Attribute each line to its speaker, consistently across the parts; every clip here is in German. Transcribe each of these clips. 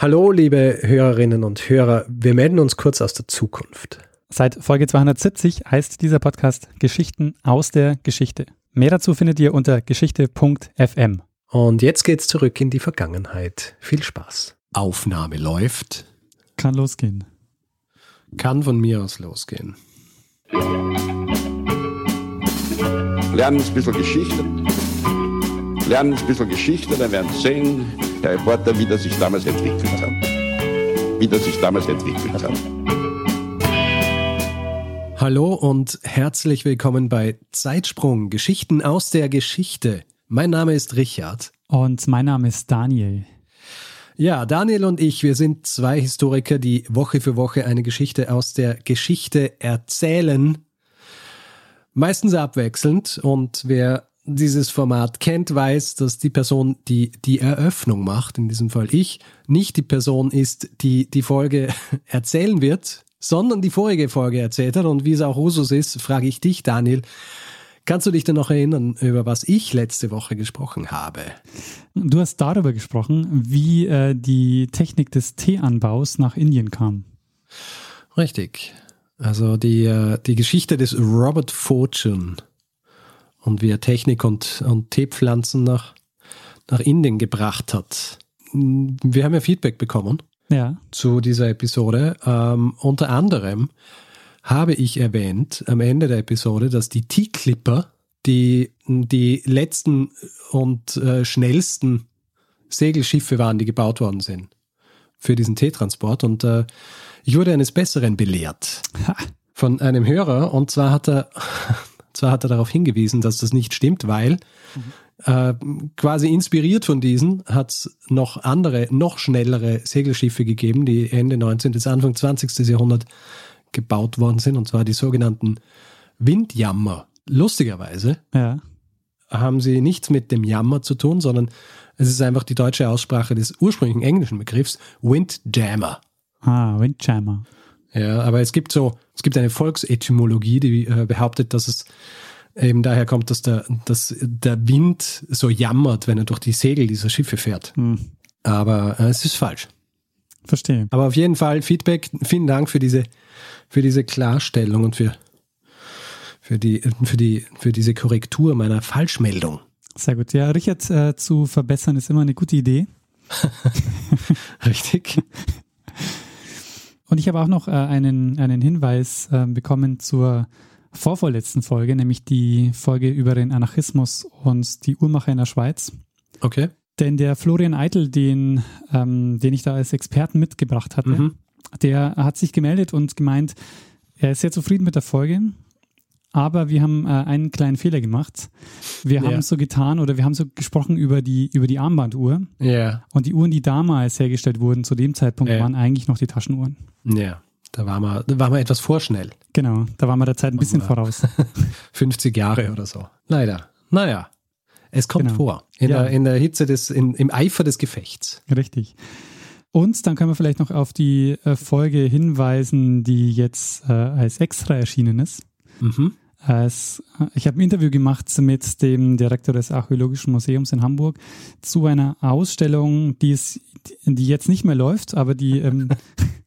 Speaker 1: Hallo, liebe Hörerinnen und Hörer. Wir melden uns kurz aus der Zukunft.
Speaker 2: Seit Folge 270 heißt dieser Podcast Geschichten aus der Geschichte. Mehr dazu findet ihr unter geschichte.fm.
Speaker 1: Und jetzt geht's zurück in die Vergangenheit. Viel Spaß. Aufnahme läuft.
Speaker 2: Kann losgehen.
Speaker 1: Kann von mir aus losgehen.
Speaker 3: Lernen ein bisschen Geschichte. Lernen ein bisschen Geschichte, dann werden Sie sehen, Herr Reporter, wie das sich damals entwickelt hat. Wie das sich damals entwickelt hat.
Speaker 1: Hallo und herzlich willkommen bei Zeitsprung, Geschichten aus der Geschichte. Mein Name ist Richard.
Speaker 2: Und mein Name ist Daniel.
Speaker 1: Ja, Daniel und ich, wir sind zwei Historiker, die Woche für Woche eine Geschichte aus der Geschichte erzählen. Meistens abwechselnd und wer dieses Format kennt, weiß, dass die Person, die die Eröffnung macht, in diesem Fall ich, nicht die Person ist, die die Folge erzählen wird, sondern die vorige Folge erzählt hat. Und wie es auch Usus ist, frage ich dich, Daniel, kannst du dich denn noch erinnern, über was ich letzte Woche gesprochen habe?
Speaker 2: Du hast darüber gesprochen, wie äh, die Technik des Teeanbaus nach Indien kam.
Speaker 1: Richtig. Also die, äh, die Geschichte des Robert Fortune und wie er Technik und, und Teepflanzen nach, nach Indien gebracht hat. Wir haben ja Feedback bekommen
Speaker 2: Ja.
Speaker 1: zu dieser Episode. Ähm, unter anderem habe ich erwähnt am Ende der Episode, dass die T-Clipper die, die letzten und äh, schnellsten Segelschiffe waren, die gebaut worden sind für diesen Teetransport. Und äh, ich wurde eines Besseren belehrt
Speaker 2: Ha.
Speaker 1: von einem Hörer. Und zwar hat er, zwar hat er darauf hingewiesen, dass das nicht stimmt, weil äh, quasi inspiriert von diesen hat es noch andere, noch schnellere Segelschiffe gegeben, die Ende 19. bis Anfang 20. Jahrhundert gebaut worden sind, und zwar die sogenannten Windjammer. Lustigerweise
Speaker 2: Ja.
Speaker 1: haben sie nichts mit dem Jammer zu tun, sondern es ist einfach die deutsche Aussprache des ursprünglichen englischen Begriffs Windjammer.
Speaker 2: Ah, Windjammer.
Speaker 1: Ja, aber es gibt so, es gibt eine Volksetymologie, die äh, behauptet, dass es eben daher kommt, dass der, dass der Wind so jammert, wenn er durch die Segel dieser Schiffe fährt.
Speaker 2: Hm.
Speaker 1: Aber äh, es ist falsch.
Speaker 2: Verstehe.
Speaker 1: Aber auf jeden Fall Feedback. Vielen Dank für diese, für diese Klarstellung und für, für die, für die, für diese Korrektur meiner Falschmeldung.
Speaker 2: Sehr gut. Ja, Richard äh, zu verbessern ist immer eine gute Idee.
Speaker 1: Richtig?
Speaker 2: Und ich habe auch noch äh, einen, einen Hinweis äh, bekommen zur vorvorletzten Folge, nämlich die Folge über den Anarchismus und die Uhrmacher in der Schweiz.
Speaker 1: Okay.
Speaker 2: Denn der Florian Eitel, den, ähm, den ich da als Experten mitgebracht hatte,
Speaker 1: Mhm.
Speaker 2: der hat sich gemeldet und gemeint, er ist sehr zufrieden mit der Folge, aber wir haben äh, einen kleinen Fehler gemacht. Wir
Speaker 1: Ja.
Speaker 2: haben so getan oder wir haben so gesprochen über die, über die Armbanduhr
Speaker 1: Ja.
Speaker 2: und die Uhren, die damals hergestellt wurden, zu dem Zeitpunkt
Speaker 1: Ja.
Speaker 2: waren eigentlich noch die Taschenuhren.
Speaker 1: Ja. Da waren wir, da waren wir etwas vorschnell.
Speaker 2: Genau, da waren wir der Zeit ein bisschen
Speaker 1: Ja.
Speaker 2: voraus.
Speaker 1: 50 Jahre oder so. Leider. Naja. Es kommt
Speaker 2: Genau.
Speaker 1: vor. In,
Speaker 2: Ja.
Speaker 1: der, in der Hitze des, in, im Eifer des Gefechts.
Speaker 2: Richtig. Und dann können wir vielleicht noch auf die äh, Folge hinweisen, die jetzt äh, als extra erschienen ist.
Speaker 1: Mhm.
Speaker 2: Es, ich habe ein Interview gemacht mit dem Direktor des Archäologischen Museums in Hamburg zu einer Ausstellung, die, es, die jetzt nicht mehr läuft, aber die, ähm,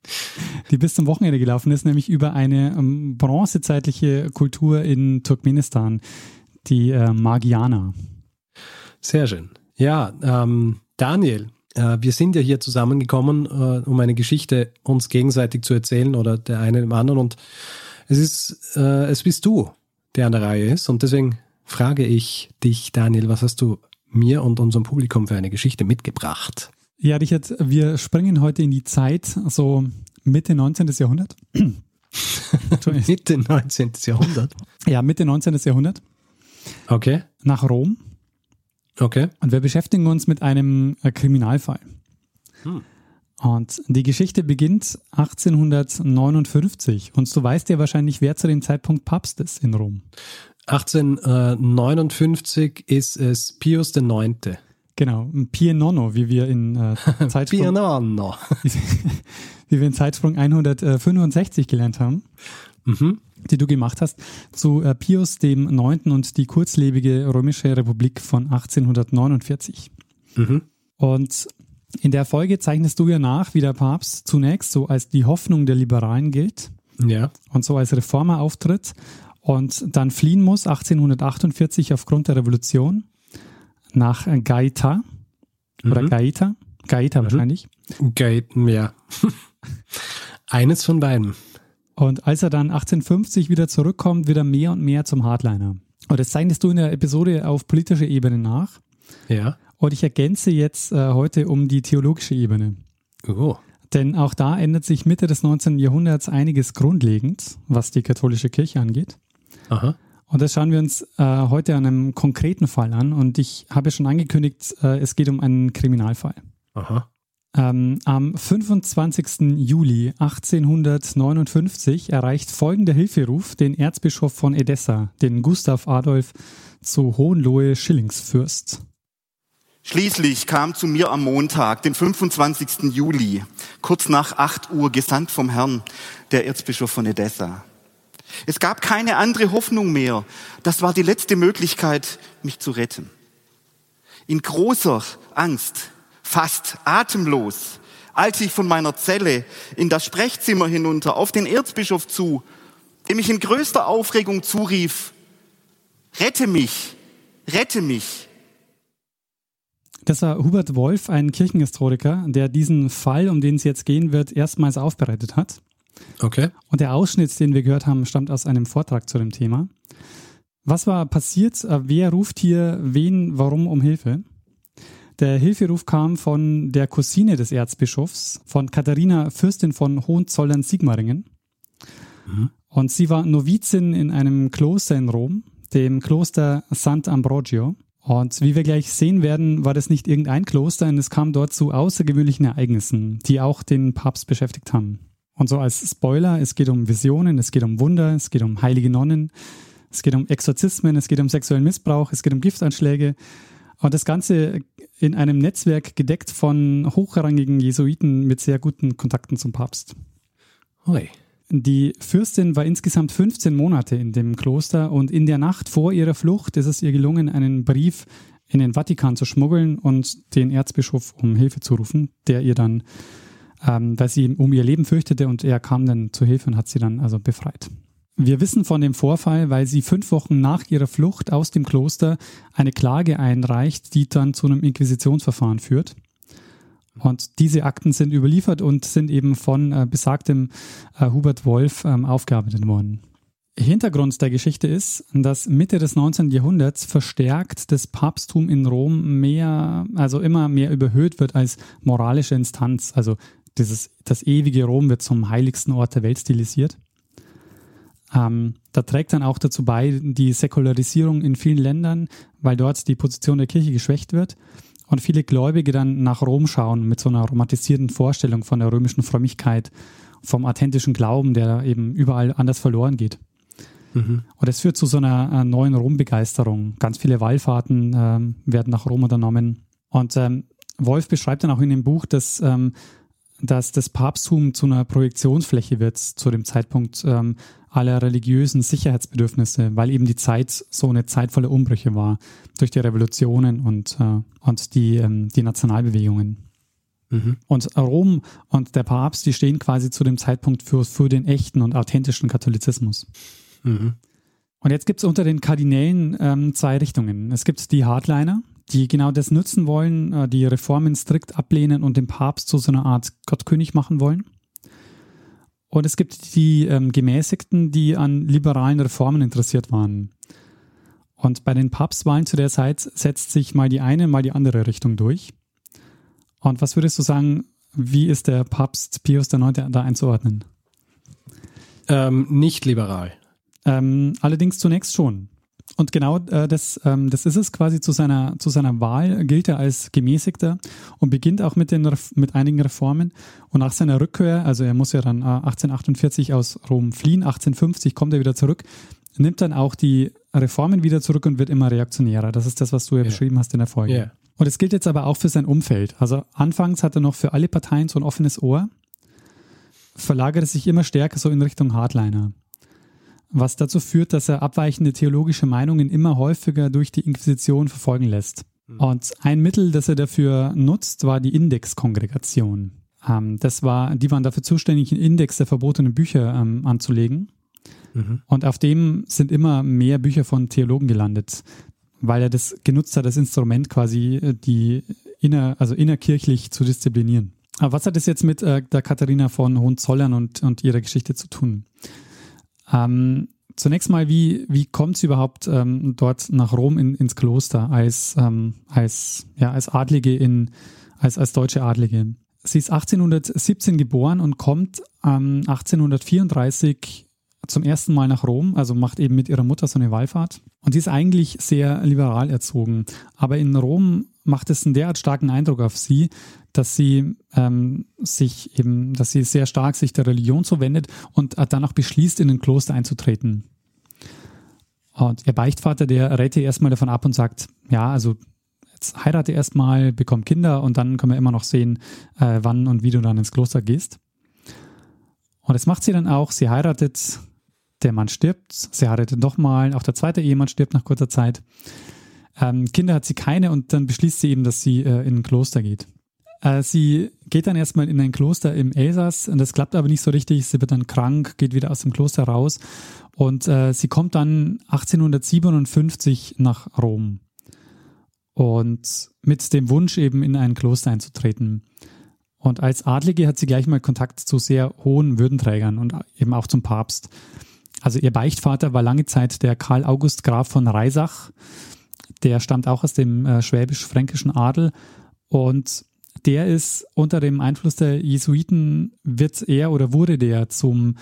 Speaker 2: die bis zum Wochenende gelaufen ist, nämlich über eine ähm, bronzezeitliche Kultur in Turkmenistan, die äh, Magianer.
Speaker 1: Sehr schön. Ja, ähm, Daniel, äh, wir sind ja hier zusammengekommen, äh, um eine Geschichte uns gegenseitig zu erzählen oder der eine dem anderen. Und es ist, äh, es bist du, der an der Reihe ist. Und deswegen frage ich dich, Daniel, was hast du mir und unserem Publikum für eine Geschichte mitgebracht?
Speaker 2: Ja, Richard, wir springen heute in die Zeit, so Mitte 19. Jahrhundert.
Speaker 1: Mitte 19. Jahrhundert.
Speaker 2: ja, Mitte 19. Jahrhundert
Speaker 1: Okay,
Speaker 2: nach Rom.
Speaker 1: okay.
Speaker 2: Und wir beschäftigen uns mit einem äh, Kriminalfall.
Speaker 1: Hm.
Speaker 2: Und die Geschichte beginnt 1859. Und du weißt ja wahrscheinlich, wer zu dem Zeitpunkt Papst ist in Rom.
Speaker 1: 1859 ist es Pius IX.
Speaker 2: Genau, ein Pie Nonno, wie wir in äh, Zeitsprung,
Speaker 1: Piano.
Speaker 2: wie wir in Zeitsprung 165 gelernt haben,
Speaker 1: Mhm.
Speaker 2: die du gemacht hast, zu äh, Pius dem Neunten und die kurzlebige Römische Republik von 1849.
Speaker 1: Mhm.
Speaker 2: Und In der Folge zeichnest du ja nach, wie der Papst zunächst so als die Hoffnung der Liberalen gilt
Speaker 1: Ja.
Speaker 2: und so als Reformer auftritt und dann fliehen muss 1848 aufgrund der Revolution nach Gaeta oder
Speaker 1: Mhm.
Speaker 2: Gaeta, Gaeta wahrscheinlich.
Speaker 1: Geil, ja. Eines von beiden.
Speaker 2: Und als er dann 1850 wieder zurückkommt, wird er mehr und mehr zum Hardliner. Und das zeichnest du in der Episode auf politischer Ebene nach.
Speaker 1: Ja.
Speaker 2: Und ich ergänze jetzt äh, heute um die theologische Ebene.
Speaker 1: Oh.
Speaker 2: Denn auch da ändert sich Mitte des 19. Jahrhunderts einiges grundlegend, was die katholische Kirche angeht.
Speaker 1: Aha.
Speaker 2: Und das schauen wir uns äh, heute an einem konkreten Fall an. Und ich habe schon angekündigt, äh, es geht um einen Kriminalfall.
Speaker 1: Aha.
Speaker 2: Ähm, am 25. Juli 1859 erreicht folgender Hilferuf den Erzbischof von Edessa, den Gustav Adolf zu Hohenlohe Schillingsfürst.
Speaker 4: Schließlich kam zu mir am Montag, den 25. Juli, kurz nach 8 Uhr, gesandt vom Herrn, der Erzbischof von Edessa. Es gab keine andere Hoffnung mehr. Das war die letzte Möglichkeit, mich zu retten. In großer Angst, fast atemlos, als ich von meiner Zelle in das Sprechzimmer hinunter auf den Erzbischof zu, dem ich in größter Aufregung zurief, rette mich, rette mich.
Speaker 2: Das war Hubert Wolf, ein Kirchenhistoriker, der diesen Fall, um den es jetzt gehen wird, erstmals aufbereitet hat.
Speaker 1: Okay.
Speaker 2: Und der Ausschnitt, den wir gehört haben, stammt aus einem Vortrag zu dem Thema. Was war passiert? Äh, Wer ruft hier wen, warum um Hilfe? Der Hilferuf kam von der Cousine des Erzbischofs, von Katharina Fürstin von Hohenzollern-Sigmaringen. Und sie war Novizin in einem Kloster in Rom, dem Kloster Sant'Ambrogio. Und wie wir gleich sehen werden, war das nicht irgendein Kloster, und es kam dort zu außergewöhnlichen Ereignissen, die auch den Papst beschäftigt haben. Und so als Spoiler, es geht um Visionen, es geht um Wunder, es geht um heilige Nonnen, es geht um Exorzismen, es geht um sexuellen Missbrauch, es geht um Giftanschläge. Und das Ganze in einem Netzwerk gedeckt von hochrangigen Jesuiten mit sehr guten Kontakten zum Papst.
Speaker 1: Hui.
Speaker 2: Die Fürstin war insgesamt 15 Monate in dem Kloster und in der Nacht vor ihrer Flucht ist es ihr gelungen, einen Brief in den Vatikan zu schmuggeln und den Erzbischof um Hilfe zu rufen, der ihr dann, ähm, weil sie um ihr Leben fürchtete und er kam dann zu Hilfe und hat sie dann also befreit. Wir wissen von dem Vorfall, weil sie fünf Wochen nach ihrer Flucht aus dem Kloster eine Klage einreicht, die dann zu einem Inquisitionsverfahren führt. Und diese Akten sind überliefert und sind eben von äh, besagtem äh, Hubert Wolf ähm, aufgearbeitet worden. Hintergrund der Geschichte ist, dass Mitte des 19. Jahrhunderts verstärkt das Papsttum in Rom mehr, also immer mehr überhöht wird als moralische Instanz. Also dieses, das ewige Rom wird zum heiligsten Ort der Welt stilisiert. Ähm, da trägt dann auch dazu bei die Säkularisierung in vielen Ländern, weil dort die Position der Kirche geschwächt wird und viele Gläubige dann nach Rom schauen mit so einer romantisierten Vorstellung von der römischen Frömmigkeit, vom authentischen Glauben, der eben überall anders verloren geht. Und das führt zu so einer äh, neuen Rom-Begeisterung. Ganz viele Wallfahrten ähm, werden nach Rom unternommen. Und ähm, Wolf beschreibt dann auch in dem Buch, dass, ähm, dass das Papsttum zu einer Projektionsfläche wird zu dem Zeitpunkt ähm, aller religiösen Sicherheitsbedürfnisse, weil eben die Zeit so eine Zeit voller Umbrüche war durch die Revolutionen und, äh, und die, ähm, die Nationalbewegungen. Und Rom und der Papst, die stehen quasi zu dem Zeitpunkt für, für den echten und authentischen Katholizismus. Und jetzt gibt es unter den Kardinälen ähm, zwei Richtungen. Es gibt die Hardliner, die genau das nutzen wollen, äh, die Reformen strikt ablehnen und den Papst zu so einer Art Gottkönig machen wollen. Und es gibt die ähm, Gemäßigten, die an liberalen Reformen interessiert waren. Und bei den Papstwahlen zu der Zeit setzt sich mal die eine, mal die andere Richtung durch. Und was würdest du sagen, wie ist der Papst Pius IX. da einzuordnen?
Speaker 1: Ähm, nicht liberal.
Speaker 2: Ähm, allerdings zunächst schon. Und genau äh, das, ähm, das ist es quasi zu seiner, zu seiner Wahl, gilt er als Gemäßigter und beginnt auch mit, den, Ref- mit einigen Reformen. Und nach seiner Rückkehr, also er muss ja dann äh, 1848 aus Rom fliehen, 1850 kommt er wieder zurück, nimmt dann auch die Reformen wieder zurück und wird immer reaktionärer. Das ist das, was du ja beschrieben hast in der Folge.
Speaker 1: Ja.
Speaker 2: Und es gilt jetzt aber auch für sein Umfeld. Also anfangs hat er noch für alle Parteien so ein offenes Ohr, verlagert es sich immer stärker so in Richtung Hardliner was dazu führt, dass er abweichende theologische Meinungen immer häufiger durch die Inquisition verfolgen lässt. Und ein Mittel, das er dafür nutzt, war die Indexkongregation. Ähm, das war, die waren dafür zuständig, einen Index der verbotenen Bücher ähm, anzulegen. Mhm. Und auf dem sind immer mehr Bücher von Theologen gelandet, weil er das genutzt hat, das Instrument quasi äh, die inner, also innerkirchlich zu disziplinieren. Aber was hat das jetzt mit äh, der Katharina von Hohenzollern und, und ihrer Geschichte zu tun? Ähm, zunächst mal, wie, wie kommt sie überhaupt ähm, dort nach Rom in, ins Kloster als, ähm, als, ja, als Adlige in, als, als deutsche Adlige? Sie ist 1817 geboren und kommt ähm, 1834 zum ersten Mal nach Rom, also macht eben mit ihrer Mutter so eine Wallfahrt. Und sie ist eigentlich sehr liberal erzogen. Aber in Rom macht es einen derart starken Eindruck auf sie, dass sie ähm, sich eben, dass sie sehr stark sich der Religion zuwendet und dann auch beschließt, in ein Kloster einzutreten. Und ihr Beichtvater, der rät ihr erstmal davon ab und sagt, ja, also jetzt heirate erstmal, bekomm Kinder und dann können wir immer noch sehen, äh, wann und wie du dann ins Kloster gehst. Und das macht sie dann auch. Sie heiratet, der Mann stirbt, sie heiratet nochmal, auch der zweite Ehemann stirbt nach kurzer Zeit. Ähm, Kinder hat sie keine und dann beschließt sie eben, dass sie äh, in ein Kloster geht. Äh, sie geht dann erstmal in ein Kloster im Elsass und das klappt aber nicht so richtig. Sie wird dann krank, geht wieder aus dem Kloster raus und äh, sie kommt dann 1857 nach Rom und mit dem Wunsch eben in ein Kloster einzutreten. Und als Adlige hat sie gleich mal Kontakt zu sehr hohen Würdenträgern und eben auch zum Papst. Also ihr Beichtvater war lange Zeit der Karl August Graf von Reisach. Der stammt auch aus dem äh, schwäbisch-fränkischen Adel und der ist unter dem Einfluss der Jesuiten wird er oder wurde der zum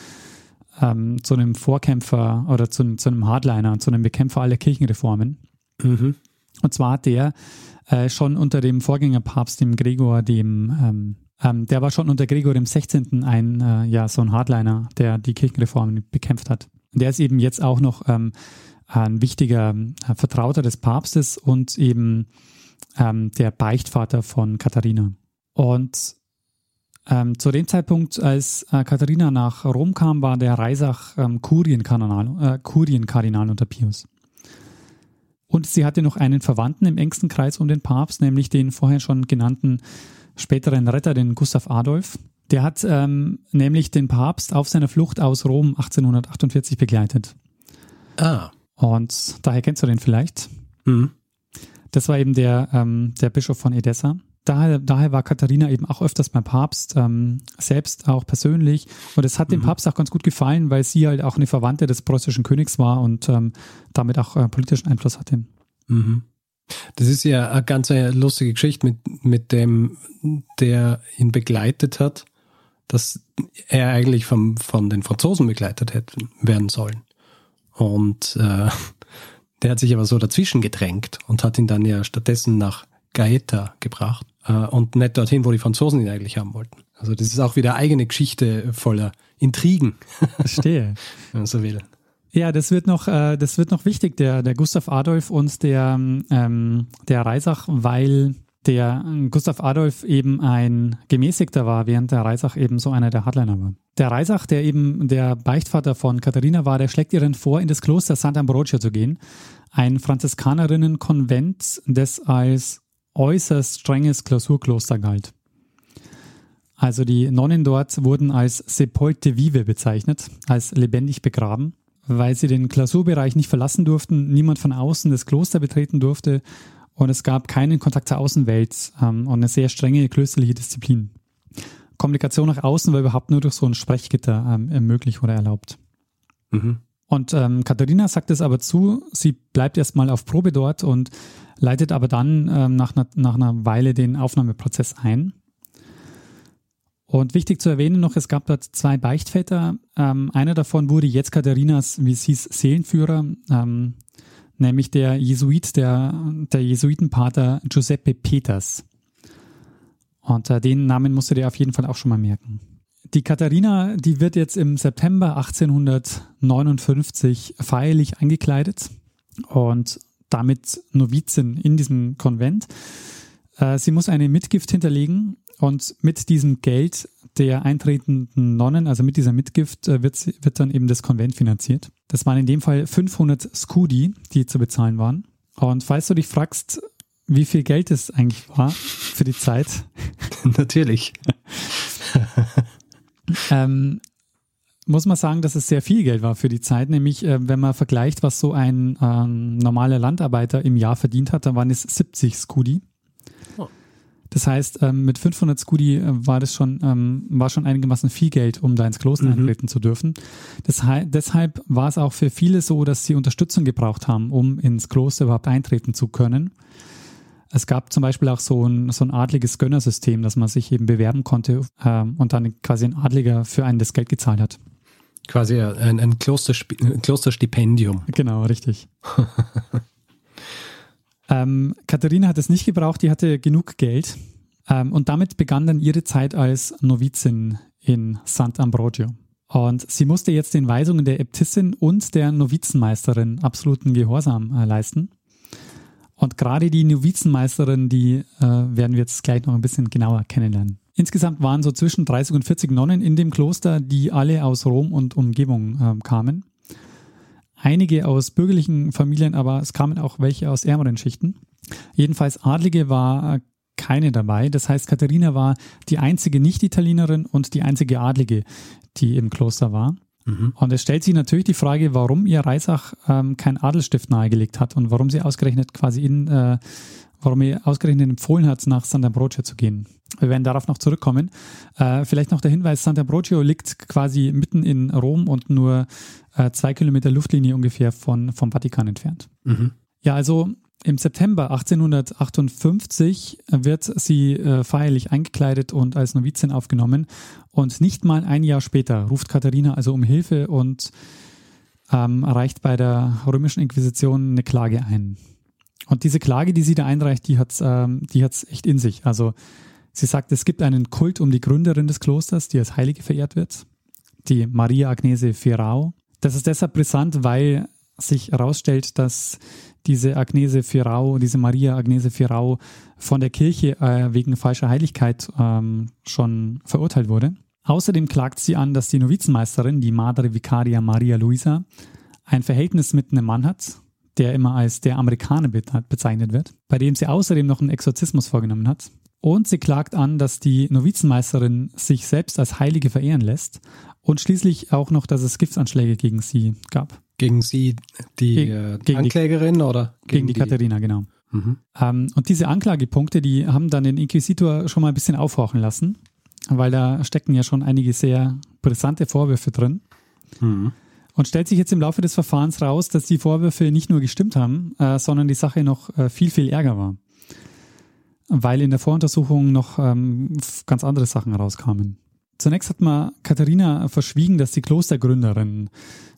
Speaker 2: ähm, zu einem Vorkämpfer oder zu, zu einem Hardliner, zu einem Bekämpfer aller Kirchenreformen. Mhm. Und zwar hat der äh, schon unter dem Vorgängerpapst, dem Gregor, dem ähm, ähm, der war schon unter Gregor dem 16. ein, äh, ja, so ein Hardliner, der die Kirchenreformen bekämpft hat. Der ist eben jetzt auch noch ähm, ein wichtiger äh, Vertrauter des Papstes und eben ähm, der Beichtvater von Katharina. Und ähm, zu dem Zeitpunkt, als äh, Katharina nach Rom kam, war der Reisach ähm, Kurienkardinal, äh, Kurienkardinal unter Pius. Und sie hatte noch einen Verwandten im engsten Kreis um den Papst, nämlich den vorher schon genannten späteren Retter, den Gustav Adolf. Der hat ähm, nämlich den Papst auf seiner Flucht aus Rom 1848 begleitet.
Speaker 1: Ah.
Speaker 2: Und daher kennst du den vielleicht. Mhm. Das war eben der, ähm, der Bischof von Edessa. Daher, daher war Katharina eben auch öfters beim Papst, ähm, selbst auch persönlich. Und es hat mhm. dem Papst auch ganz gut gefallen, weil sie halt auch eine Verwandte des preußischen Königs war und ähm, damit auch äh, politischen Einfluss hatte.
Speaker 1: Mhm. Das ist ja eine ganz eine lustige Geschichte mit, mit dem, der ihn begleitet hat, dass er eigentlich vom, von den Franzosen begleitet hätte werden sollen. Und äh, der hat sich aber so dazwischen gedrängt und hat ihn dann ja stattdessen nach Gaeta gebracht äh, und nicht dorthin, wo die Franzosen ihn eigentlich haben wollten. Also das ist auch wieder eigene Geschichte voller Intrigen.
Speaker 2: Verstehe.
Speaker 1: Wenn man so will.
Speaker 2: Ja, das wird noch, äh, das wird noch wichtig, der, der Gustav Adolf und der, ähm, der Reisach, weil der Gustav Adolf eben ein Gemäßigter war, während der Reisach eben so einer der Hardliner war. Der Reisach, der eben der Beichtvater von Katharina war, der schlägt ihr dann vor, in das Kloster Sant'Ambrogio zu gehen, ein Franziskanerinnenkonvent, das als äußerst strenges Klausurkloster galt. Also die Nonnen dort wurden als Sepolte Vive bezeichnet, als lebendig begraben weil sie den Klausurbereich nicht verlassen durften, niemand von außen das Kloster betreten durfte und es gab keinen Kontakt zur Außenwelt ähm, und eine sehr strenge klösterliche Disziplin. Kommunikation nach außen war überhaupt nur durch so ein Sprechgitter ähm, möglich oder erlaubt. Mhm. Und ähm, Katharina sagt es aber zu, sie bleibt erstmal auf Probe dort und leitet aber dann ähm, nach, einer, nach einer Weile den Aufnahmeprozess ein. Und wichtig zu erwähnen noch, es gab dort zwei Beichtväter. Ähm, einer davon wurde jetzt Katharinas, wie es hieß, Seelenführer, ähm, nämlich der Jesuit, der, der Jesuitenpater Giuseppe Peters. Und äh, den Namen musst du dir auf jeden Fall auch schon mal merken. Die Katharina, die wird jetzt im September 1859 feierlich eingekleidet und damit Novizin in diesem Konvent. Äh, sie muss eine Mitgift hinterlegen und mit diesem Geld der eintretenden Nonnen, also mit dieser Mitgift, äh, wird, wird dann eben das Konvent finanziert. Das waren in dem Fall 500 Scudi, die zu bezahlen waren. Und falls du dich fragst, wie viel Geld es eigentlich war für die Zeit?
Speaker 1: Natürlich.
Speaker 2: ähm, muss man sagen, dass es sehr viel Geld war für die Zeit, nämlich äh, wenn man vergleicht, was so ein ähm, normaler Landarbeiter im Jahr verdient hat, dann waren es 70 Skudi. Das heißt, ähm, mit 500 Skudi äh, war das schon, ähm, war schon einigermaßen viel Geld, um da ins Kloster mhm. eintreten zu dürfen. Das, deshalb war es auch für viele so, dass sie Unterstützung gebraucht haben, um ins Kloster überhaupt eintreten zu können. Es gab zum Beispiel auch so ein, so ein adliges Gönnersystem, dass man sich eben bewerben konnte äh, und dann quasi ein Adliger für einen das Geld gezahlt hat.
Speaker 1: Quasi ein, ein, Klosterstipendium.
Speaker 2: Genau, richtig. ähm, Katharina hat es nicht gebraucht, die hatte genug Geld. Ähm, und damit begann dann ihre Zeit als Novizin in Sant'Ambrogio. Und sie musste jetzt den Weisungen der Äbtissin und der Novizenmeisterin absoluten Gehorsam äh, leisten. Und gerade die Novizenmeisterin, die äh, werden wir jetzt gleich noch ein bisschen genauer kennenlernen. Insgesamt waren so zwischen 30 und 40 Nonnen in dem Kloster, die alle aus Rom und Umgebung äh, kamen. Einige aus bürgerlichen Familien, aber es kamen auch welche aus ärmeren Schichten. Jedenfalls Adlige war äh, keine dabei. Das heißt, Katharina war die einzige Nicht-Italienerin und die einzige Adlige, die im Kloster war. Mhm. Und es stellt sich natürlich die Frage, warum ihr Reisach ähm, kein Adelsstift nahegelegt hat und warum sie ausgerechnet quasi in, äh, warum ihr ausgerechnet empfohlen hat, nach Sant'Ambrogio zu gehen. Wir werden darauf noch zurückkommen. Äh, vielleicht noch der Hinweis, Sant'Ambrogio liegt quasi mitten in Rom und nur äh, zwei Kilometer Luftlinie ungefähr von, vom Vatikan entfernt. Mhm. Ja, also im September 1858 wird sie äh, feierlich eingekleidet und als Novizin aufgenommen. Und nicht mal ein Jahr später ruft Katharina also um Hilfe und ähm, reicht bei der römischen Inquisition eine Klage ein. Und diese Klage, die sie da einreicht, die hat es ähm, echt in sich. Also sie sagt, es gibt einen Kult um die Gründerin des Klosters, die als Heilige verehrt wird, die Maria Agnese Ferrao. Das ist deshalb brisant, weil sich herausstellt, dass diese Agnese Firau, diese Maria Agnese Firau von der Kirche äh, wegen falscher Heiligkeit ähm, schon verurteilt wurde. Außerdem klagt sie an, dass die Novizenmeisterin, die Madre Vicaria Maria Luisa, ein Verhältnis mit einem Mann hat, der immer als der Amerikaner bezeichnet wird, bei dem sie außerdem noch einen Exorzismus vorgenommen hat. Und sie klagt an, dass die Novizenmeisterin sich selbst als Heilige verehren lässt und schließlich auch noch, dass es Giftsanschläge gegen sie gab.
Speaker 1: Gegen sie, die Ge äh, gegen Anklägerin
Speaker 2: die,
Speaker 1: oder?
Speaker 2: Gegen, gegen die, die Katharina, genau. Mhm. Ähm, und diese Anklagepunkte, die haben dann den Inquisitor schon mal ein bisschen aufhorchen lassen, weil da stecken ja schon einige sehr brisante Vorwürfe drin. Mhm. Und stellt sich jetzt im Laufe des Verfahrens raus, dass die Vorwürfe nicht nur gestimmt haben, äh, sondern die Sache noch äh, viel, viel ärger war. Weil in der Voruntersuchung noch ähm, ganz andere Sachen rauskamen. Zunächst hat man Katharina verschwiegen, dass die Klostergründerin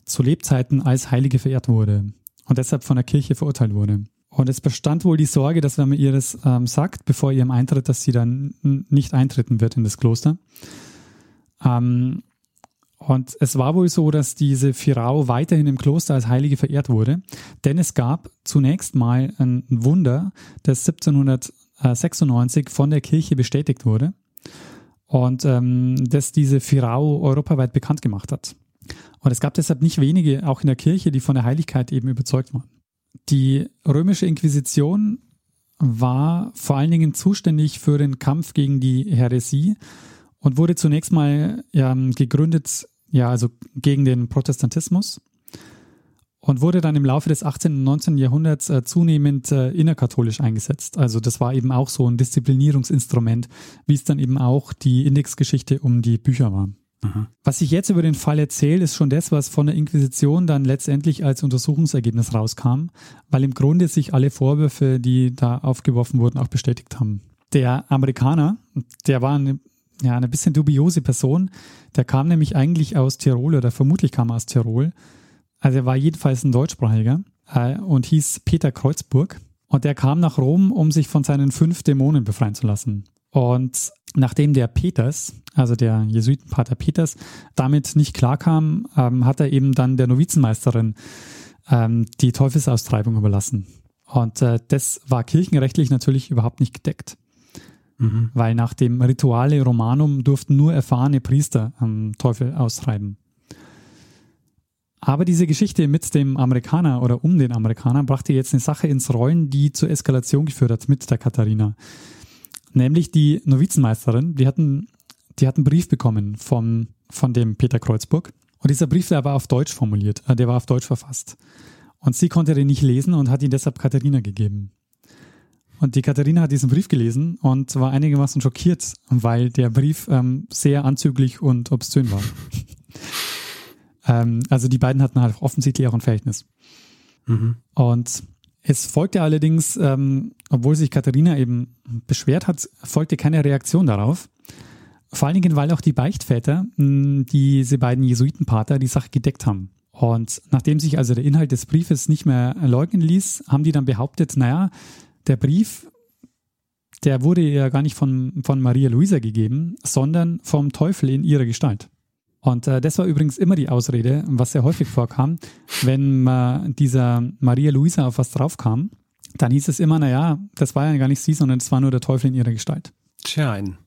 Speaker 2: zu Lebzeiten als Heilige verehrt wurde und deshalb von der Kirche verurteilt wurde. Und es bestand wohl die Sorge, dass wenn man ihr das ähm, sagt, bevor ihrem Eintritt, dass sie dann nicht eintreten wird in das Kloster. Ähm, und es war wohl so, dass diese Firau weiterhin im Kloster als Heilige verehrt wurde, denn es gab zunächst mal ein Wunder, das 1796 von der Kirche bestätigt wurde und ähm, das diese Firau europaweit bekannt gemacht hat. Und es gab deshalb nicht wenige, auch in der Kirche, die von der Heiligkeit eben überzeugt waren. Die römische Inquisition war vor allen Dingen zuständig für den Kampf gegen die Häresie und wurde zunächst mal ja, gegründet, ja, also gegen den Protestantismus und wurde dann im Laufe des 18. und 19. Jahrhunderts äh, zunehmend äh, innerkatholisch eingesetzt. Also das war eben auch so ein Disziplinierungsinstrument, wie es dann eben auch die Indexgeschichte um die Bücher war. Mhm. Was ich jetzt über den Fall erzähle, ist schon das, was von der Inquisition dann letztendlich als Untersuchungsergebnis rauskam, weil im Grunde sich alle Vorwürfe, die da aufgeworfen wurden, auch bestätigt haben. Der Amerikaner, der war eine, ja, eine bisschen dubiose Person, der kam nämlich eigentlich aus Tirol oder vermutlich kam er aus Tirol also er war jedenfalls ein Deutschsprachiger äh, und hieß Peter Kreuzburg. Und er kam nach Rom, um sich von seinen fünf Dämonen befreien zu lassen. Und nachdem der Peters, also der Jesuitenpater Peters, damit nicht klarkam, ähm, hat er eben dann der Novizenmeisterin ähm, die Teufelsaustreibung überlassen. Und äh, das war kirchenrechtlich natürlich überhaupt nicht gedeckt. Mhm. Weil nach dem Rituale Romanum durften nur erfahrene Priester ähm, Teufel austreiben. Aber diese Geschichte mit dem Amerikaner oder um den Amerikaner brachte jetzt eine Sache ins Rollen, die zur Eskalation geführt hat mit der Katharina. Nämlich die Novizenmeisterin, die hatten, die hatten einen Brief bekommen vom, von dem Peter Kreuzburg. Und dieser Brief, der war auf Deutsch formuliert, äh, der war auf Deutsch verfasst. Und sie konnte den nicht lesen und hat ihn deshalb Katharina gegeben. Und die Katharina hat diesen Brief gelesen und war einigermaßen schockiert, weil der Brief ähm, sehr anzüglich und obszön war. ähm, also die beiden hatten halt offensichtlich auch ein Verhältnis. Mhm. Und es folgte allerdings, ähm, obwohl sich Katharina eben beschwert hat, folgte keine Reaktion darauf. Vor allen Dingen, weil auch die Beichtväter, mh, diese beiden Jesuitenpater, die Sache gedeckt haben. Und nachdem sich also der Inhalt des Briefes nicht mehr leugnen ließ, haben die dann behauptet, naja, der Brief, der wurde ja gar nicht von, von Maria Luisa gegeben, sondern vom Teufel in ihrer Gestalt. Und äh, das war übrigens immer die Ausrede, was sehr häufig vorkam, wenn äh, dieser Maria Luisa auf was draufkam, dann hieß es immer, naja, das war ja gar nicht sie, sondern es war nur der Teufel in ihrer Gestalt.
Speaker 1: Tja, in,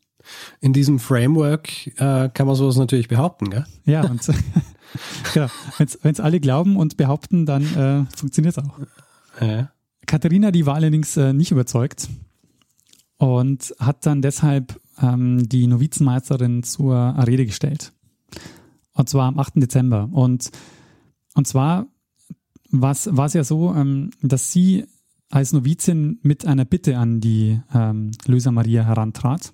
Speaker 1: in diesem Framework äh, kann man sowas natürlich behaupten, gell?
Speaker 2: Ja, und genau, wenn es alle glauben und behaupten, dann äh, funktioniert es auch. Ja. Katharina, die war allerdings äh, nicht überzeugt und hat dann deshalb ähm, die Novizenmeisterin zur Rede gestellt. Und zwar am 8. Dezember. Und, und zwar war es ja so, ähm, dass sie als Novizin mit einer Bitte an die ähm, Luisa Maria herantrat.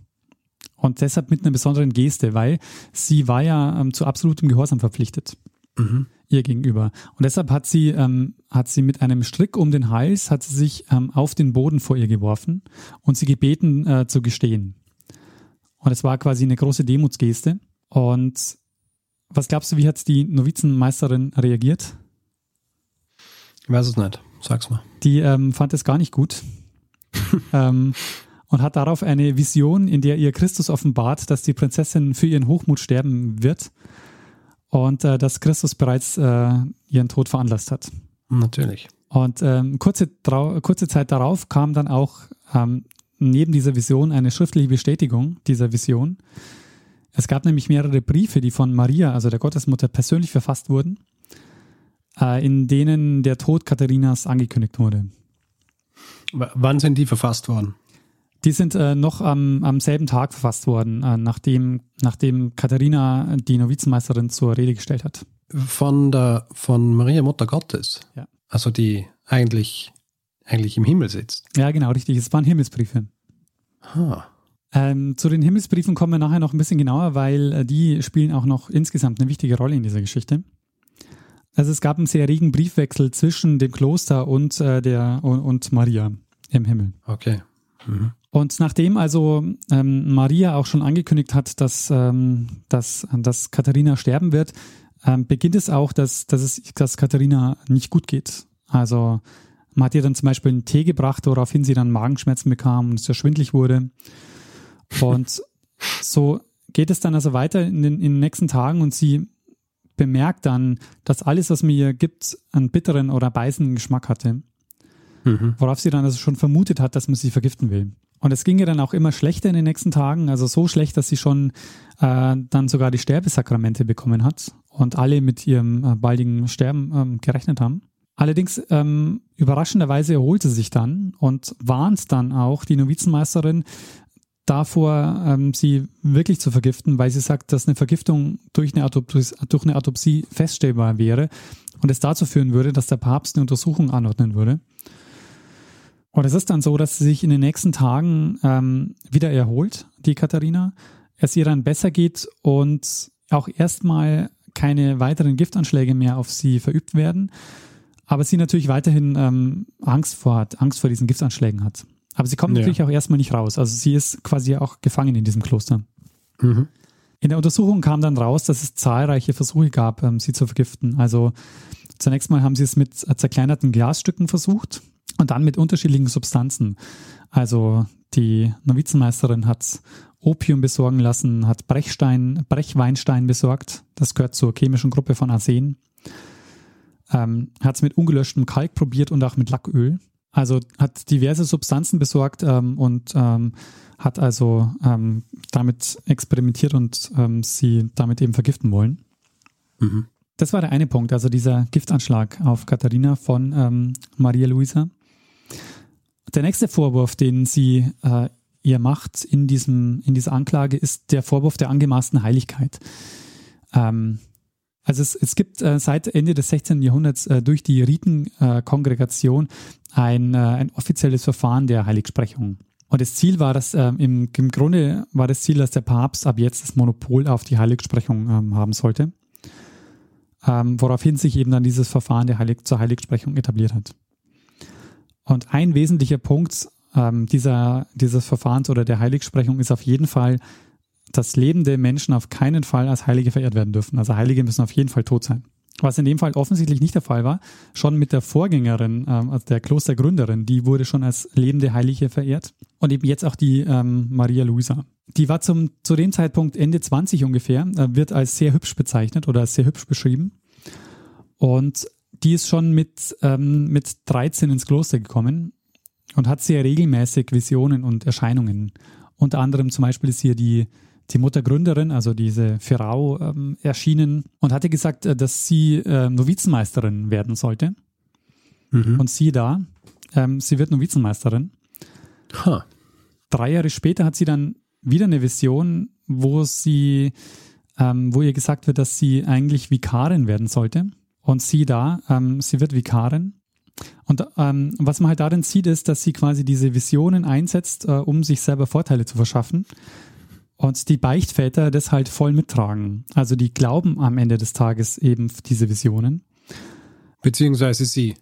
Speaker 2: Und deshalb mit einer besonderen Geste, weil sie war ja ähm, zu absolutem Gehorsam verpflichtet. Mhm. ihr gegenüber. Und deshalb hat sie, ähm, hat sie mit einem Strick um den Hals, hat sie sich ähm, auf den Boden vor ihr geworfen und sie gebeten äh, zu gestehen. Und es war quasi eine große Demutsgeste. Und was glaubst du, wie hat die Novizenmeisterin reagiert?
Speaker 1: Ich weiß es nicht. Sag's mal.
Speaker 2: Die ähm, fand es gar nicht gut. ähm, und hat darauf eine Vision, in der ihr Christus offenbart, dass die Prinzessin für ihren Hochmut sterben wird und äh, dass Christus bereits äh, ihren Tod veranlasst hat.
Speaker 1: Natürlich.
Speaker 2: Und ähm, kurze, kurze Zeit darauf kam dann auch ähm, neben dieser Vision eine schriftliche Bestätigung dieser Vision. Es gab nämlich mehrere Briefe, die von Maria, also der Gottesmutter, persönlich verfasst wurden, äh, in denen der Tod Katharinas angekündigt wurde.
Speaker 1: W wann sind die verfasst worden?
Speaker 2: Die sind äh, noch am, am selben Tag verfasst worden, äh, nachdem, nachdem Katharina die Novizenmeisterin zur Rede gestellt hat.
Speaker 1: Von der von Maria Mutter Gottes.
Speaker 2: Ja.
Speaker 1: Also die eigentlich, eigentlich im Himmel sitzt.
Speaker 2: Ja, genau, richtig. Es waren Himmelsbriefe.
Speaker 1: Ha.
Speaker 2: Ähm, zu den Himmelsbriefen kommen wir nachher noch ein bisschen genauer, weil äh, die spielen auch noch insgesamt eine wichtige Rolle in dieser Geschichte. Also es gab einen sehr regen Briefwechsel zwischen dem Kloster und äh, der und, und Maria im Himmel.
Speaker 1: Okay. Mhm.
Speaker 2: Und nachdem also ähm, Maria auch schon angekündigt hat, dass, ähm, dass, dass Katharina sterben wird, ähm, beginnt es auch, dass, dass es dass Katharina nicht gut geht. Also man hat ihr dann zum Beispiel einen Tee gebracht, woraufhin sie dann Magenschmerzen bekam und es sehr schwindlig wurde. Und so geht es dann also weiter in den, in den nächsten Tagen und sie bemerkt dann, dass alles, was mir ihr gibt, einen bitteren oder beißenden Geschmack hatte. Mhm. Worauf sie dann also schon vermutet hat, dass man sie vergiften will. Und es ging ihr dann auch immer schlechter in den nächsten Tagen, also so schlecht, dass sie schon äh, dann sogar die Sterbesakramente bekommen hat und alle mit ihrem äh, baldigen Sterben ähm, gerechnet haben. Allerdings ähm, überraschenderweise erholte sie sich dann und warnt dann auch die Novizenmeisterin davor, ähm, sie wirklich zu vergiften, weil sie sagt, dass eine Vergiftung durch eine, durch eine Autopsie feststellbar wäre und es dazu führen würde, dass der Papst eine Untersuchung anordnen würde. Und es ist dann so, dass sie sich in den nächsten Tagen ähm, wieder erholt, die Katharina, es ihr dann besser geht und auch erstmal keine weiteren Giftanschläge mehr auf sie verübt werden, aber sie natürlich weiterhin ähm, Angst vor hat, Angst vor diesen Giftanschlägen hat. Aber sie kommt ja. natürlich auch erstmal nicht raus. Also sie ist quasi auch gefangen in diesem Kloster. Mhm. In der Untersuchung kam dann raus, dass es zahlreiche Versuche gab, ähm, sie zu vergiften. Also zunächst mal haben sie es mit zerkleinerten Glasstücken versucht. Und dann mit unterschiedlichen Substanzen. Also die Novizenmeisterin hat Opium besorgen lassen, hat Brechstein, Brechweinstein besorgt. Das gehört zur chemischen Gruppe von Arsen. Ähm, hat es mit ungelöschtem Kalk probiert und auch mit Lacköl. Also hat diverse Substanzen besorgt ähm, und ähm, hat also ähm, damit experimentiert und ähm, sie damit eben vergiften wollen. Mhm. das war der eine Punkt, also dieser Giftanschlag auf Katharina von ähm, Maria Luisa. Der nächste Vorwurf, den sie äh, ihr macht in, diesem, in dieser Anklage, ist der Vorwurf der angemaßten Heiligkeit. Ähm, also es, es gibt äh, seit Ende des 16. Jahrhunderts äh, durch die Ritenkongregation ein, äh, ein offizielles Verfahren der Heiligsprechung. Und das Ziel war das, ähm, im, im Grunde war das Ziel, dass der Papst ab jetzt das Monopol auf die Heiligsprechung ähm, haben sollte. Ähm, woraufhin sich eben dann dieses Verfahren Heilig zur Heiligsprechung etabliert hat. Und ein wesentlicher Punkt ähm, dieser, dieses Verfahrens oder der Heiligsprechung ist auf jeden Fall, dass lebende Menschen auf keinen Fall als Heilige verehrt werden dürfen. Also Heilige müssen auf jeden Fall tot sein. Was in dem Fall offensichtlich nicht der Fall war. Schon mit der Vorgängerin, ähm, also der Klostergründerin, die wurde schon als lebende Heilige verehrt. Und eben jetzt auch die ähm, Maria Luisa. Die war zum, zu dem Zeitpunkt Ende 20 ungefähr, äh, wird als sehr hübsch bezeichnet oder als sehr hübsch beschrieben. Und die ist schon mit, ähm, mit 13 ins Kloster gekommen und hat sehr regelmäßig Visionen und Erscheinungen. Unter anderem zum Beispiel ist hier die, die Muttergründerin, also diese Frau, ähm, erschienen und hatte gesagt, äh, dass sie äh, Novizenmeisterin werden sollte. Mhm. Und sie da, ähm, sie wird Novizenmeisterin. Huh. Drei Jahre später hat sie dann wieder eine Vision, wo sie, ähm, wo ihr gesagt wird, dass sie eigentlich Vikarin werden sollte. Und sie da, ähm, sie wird Vikarin und ähm, was man halt darin sieht, ist, dass sie quasi diese Visionen einsetzt, äh, um sich selber Vorteile zu verschaffen. Und die Beichtväter das halt voll mittragen. Also die glauben am Ende des Tages eben diese Visionen.
Speaker 1: Beziehungsweise sie.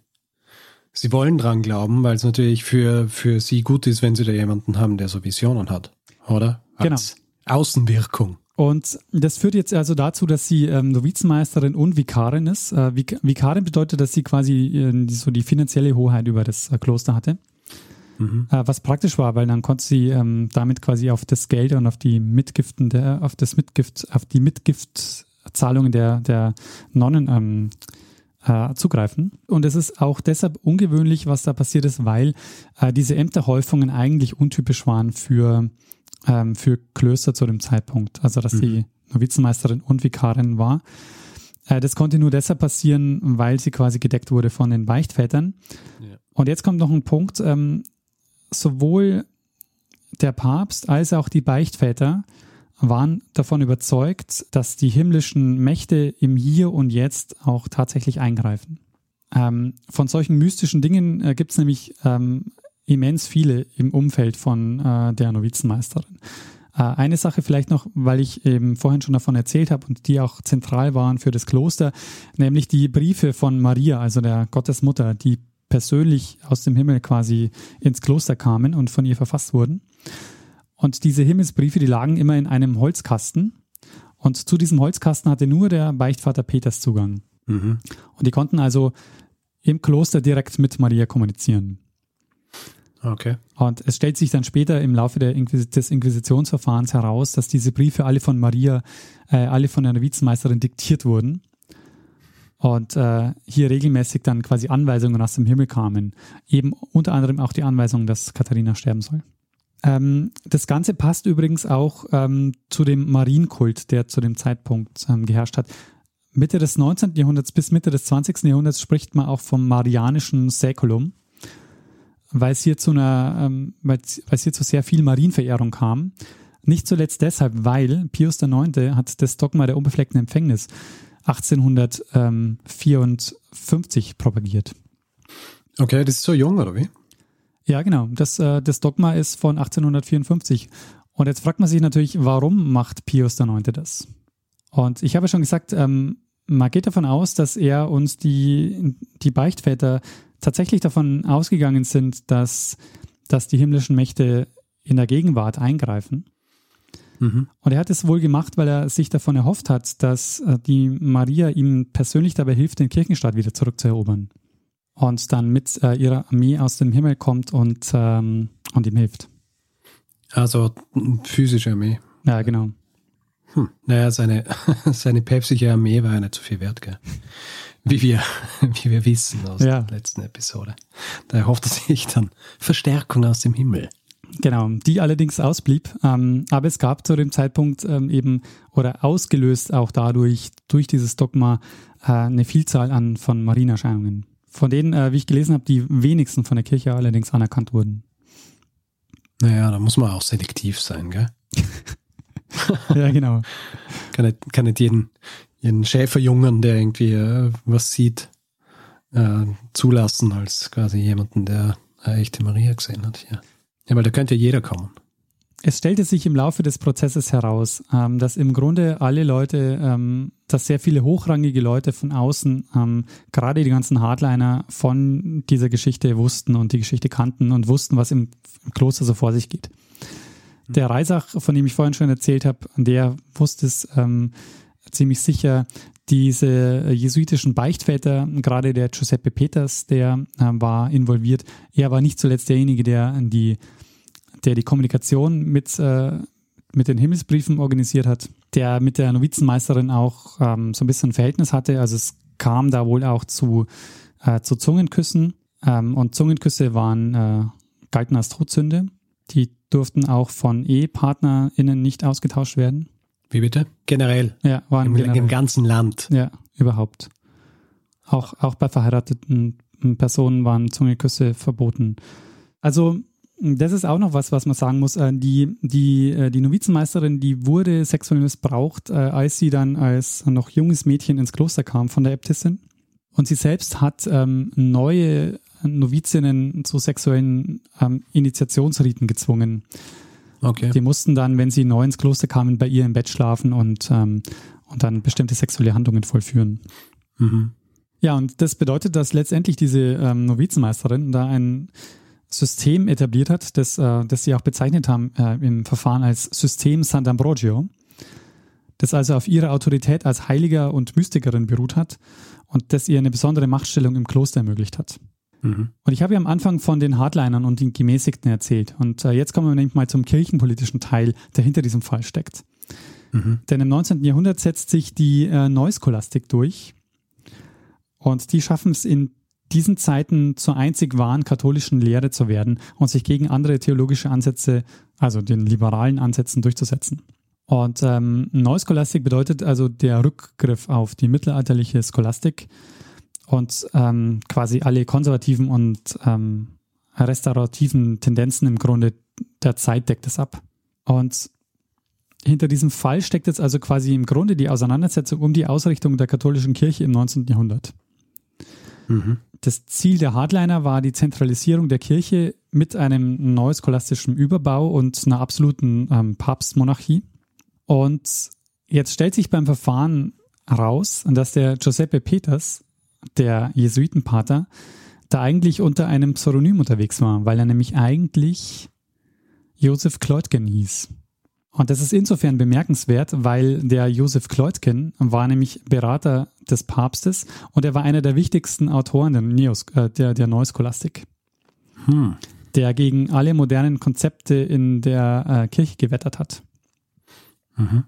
Speaker 1: Sie wollen dran glauben, weil es natürlich für, für sie gut ist, wenn sie da jemanden haben, der so Visionen hat. Oder?
Speaker 2: Als
Speaker 1: genau. Außenwirkung.
Speaker 2: Und das führt jetzt also dazu, dass sie ähm, Novizenmeisterin und Vikarin ist. Äh, Vik Vikarin bedeutet, dass sie quasi äh, so die finanzielle Hoheit über das äh, Kloster hatte. Mhm. Äh, was praktisch war, weil dann konnte sie ähm, damit quasi auf das Geld und auf die Mitgiften der, auf das Mitgift, auf die Mitgiftzahlungen der, der Nonnen ähm, äh, zugreifen. Und es ist auch deshalb ungewöhnlich, was da passiert ist, weil äh, diese Ämterhäufungen eigentlich untypisch waren für ähm, für Klöster zu dem Zeitpunkt. Also, dass mhm. sie Novizenmeisterin und Vikarin war. Äh, das konnte nur deshalb passieren, weil sie quasi gedeckt wurde von den Beichtvätern. Ja. Und jetzt kommt noch ein Punkt. Ähm, sowohl der Papst als auch die Beichtväter waren davon überzeugt, dass die himmlischen Mächte im Hier und Jetzt auch tatsächlich eingreifen. Ähm, von solchen mystischen Dingen äh, gibt es nämlich ähm, immens viele im Umfeld von äh, der Novizenmeisterin. Äh, eine Sache vielleicht noch, weil ich eben vorhin schon davon erzählt habe und die auch zentral waren für das Kloster, nämlich die Briefe von Maria, also der Gottesmutter, die persönlich aus dem Himmel quasi ins Kloster kamen und von ihr verfasst wurden. Und diese Himmelsbriefe, die lagen immer in einem Holzkasten. Und zu diesem Holzkasten hatte nur der Beichtvater Peters Zugang. Mhm. Und die konnten also im Kloster direkt mit Maria kommunizieren.
Speaker 1: Okay.
Speaker 2: Und es stellt sich dann später im Laufe Inquis des Inquisitionsverfahrens heraus, dass diese Briefe alle von Maria, äh, alle von der Novizenmeisterin diktiert wurden. Und äh, hier regelmäßig dann quasi Anweisungen aus dem Himmel kamen. Eben unter anderem auch die Anweisung, dass Katharina sterben soll. Ähm, das Ganze passt übrigens auch ähm, zu dem Marienkult, der zu dem Zeitpunkt ähm, geherrscht hat. Mitte des 19. Jahrhunderts bis Mitte des 20. Jahrhunderts spricht man auch vom marianischen Säkulum weil es hier zu einer, ähm, weil es hier zu sehr viel Marienverehrung kam. Nicht zuletzt deshalb, weil Pius IX. hat das Dogma der unbefleckten Empfängnis 1854 propagiert.
Speaker 1: Okay, das ist so jung, oder wie?
Speaker 2: Ja, genau. Das, äh, das Dogma ist von 1854. Und jetzt fragt man sich natürlich, warum macht Pius IX. das? Und ich habe schon gesagt, ähm, man geht davon aus, dass er uns die, die Beichtväter tatsächlich davon ausgegangen sind, dass, dass die himmlischen Mächte in der Gegenwart eingreifen. Mhm. Und er hat es wohl gemacht, weil er sich davon erhofft hat, dass äh, die Maria ihm persönlich dabei hilft, den Kirchenstaat wieder zurückzuerobern. Und dann mit äh, ihrer Armee aus dem Himmel kommt und, ähm, und ihm hilft.
Speaker 1: Also physische Armee.
Speaker 2: Ja, genau.
Speaker 1: Hm. Naja, seine, seine päpstliche Armee war ja nicht so viel wert, gell? Wie wir, wie wir wissen aus ja. der letzten Episode. Da erhofft er sich dann Verstärkung aus dem Himmel.
Speaker 2: Genau, die allerdings ausblieb. Ähm, aber es gab zu dem Zeitpunkt ähm, eben oder ausgelöst auch dadurch, durch dieses Dogma, äh, eine Vielzahl an von Marienerscheinungen. Von denen, äh, wie ich gelesen habe, die wenigsten von der Kirche allerdings anerkannt wurden.
Speaker 1: Naja, da muss man auch selektiv sein, gell?
Speaker 2: ja, genau.
Speaker 1: kann, nicht, kann nicht jeden, jeden Schäferjungen, der irgendwie äh, was sieht, äh, zulassen als quasi jemanden, der eine echte Maria gesehen hat hier. Ja, weil da könnte ja jeder kommen.
Speaker 2: Es stellte sich im Laufe des Prozesses heraus, ähm, dass im Grunde alle Leute, ähm, dass sehr viele hochrangige Leute von außen, ähm, gerade die ganzen Hardliner von dieser Geschichte wussten und die Geschichte kannten und wussten, was im, im Kloster so vor sich geht. Mhm. Der Reisach, von dem ich vorhin schon erzählt habe, der wusste es ähm, ziemlich sicher. Diese jesuitischen Beichtväter, gerade der Giuseppe Peters, der äh, war involviert. Er war nicht zuletzt derjenige, der die der die Kommunikation mit, äh, mit den Himmelsbriefen organisiert hat, der mit der Novizenmeisterin auch ähm, so ein bisschen ein Verhältnis hatte. Also es kam da wohl auch zu, äh, zu Zungenküssen ähm, und Zungenküsse waren äh, galten als Todsünde. Die durften auch von EhepartnerInnen nicht ausgetauscht werden.
Speaker 1: Wie bitte? Generell?
Speaker 2: Ja, waren
Speaker 1: Im,
Speaker 2: generell.
Speaker 1: im ganzen Land.
Speaker 2: Ja, überhaupt. Auch, auch bei verheirateten Personen waren Zungenküsse verboten. Also das ist auch noch was, was man sagen muss. Äh, die, die, äh, die Novizenmeisterin, die wurde sexuell missbraucht, äh, als sie dann als noch junges Mädchen ins Kloster kam von der Äbtissin. Und sie selbst hat ähm, neue Novizinnen zu sexuellen ähm, Initiationsriten gezwungen.
Speaker 1: Okay.
Speaker 2: Die mussten dann, wenn sie neu ins Kloster kamen, bei ihr im Bett schlafen und, ähm, und dann bestimmte sexuelle Handlungen vollführen.
Speaker 1: Mhm.
Speaker 2: Ja, und das bedeutet, dass letztendlich diese ähm, Novizenmeisterin da ein System etabliert hat, das, äh, das sie auch bezeichnet haben äh, im Verfahren als System Sant'Ambrogio, das also auf ihrer Autorität als Heiliger und Mystikerin beruht hat und das ihr eine besondere Machtstellung im Kloster ermöglicht hat.
Speaker 1: Mhm.
Speaker 2: Und ich habe ja am Anfang von den Hardlinern und den Gemäßigten erzählt. Und äh, jetzt kommen wir nämlich mal zum kirchenpolitischen Teil, der hinter diesem Fall steckt.
Speaker 1: Mhm.
Speaker 2: Denn im 19. Jahrhundert setzt sich die äh, Neuscholastik durch. Und die schaffen es in diesen Zeiten zur einzig wahren katholischen Lehre zu werden und sich gegen andere theologische Ansätze, also den liberalen Ansätzen, durchzusetzen. Und ähm, Neuscholastik bedeutet also der Rückgriff auf die mittelalterliche Scholastik und ähm, quasi alle konservativen und ähm, restaurativen Tendenzen im Grunde der Zeit deckt es ab. Und hinter diesem Fall steckt jetzt also quasi im Grunde die Auseinandersetzung um die Ausrichtung der katholischen Kirche im 19. Jahrhundert.
Speaker 1: Mhm.
Speaker 2: Das Ziel der Hardliner war die Zentralisierung der Kirche mit einem neuscholastischen Überbau und einer absoluten ähm, Papstmonarchie. Und jetzt stellt sich beim Verfahren heraus, dass der Giuseppe Peters, der Jesuitenpater, da eigentlich unter einem Pseudonym unterwegs war, weil er nämlich eigentlich Josef Kleutgen hieß. Und das ist insofern bemerkenswert, weil der Josef Kleutgen war nämlich Berater des Papstes und er war einer der wichtigsten Autoren der, Neos, äh, der, der Neuscholastik,
Speaker 1: Hm.
Speaker 2: der gegen alle modernen Konzepte in der äh, Kirche gewettert hat.
Speaker 1: Mhm.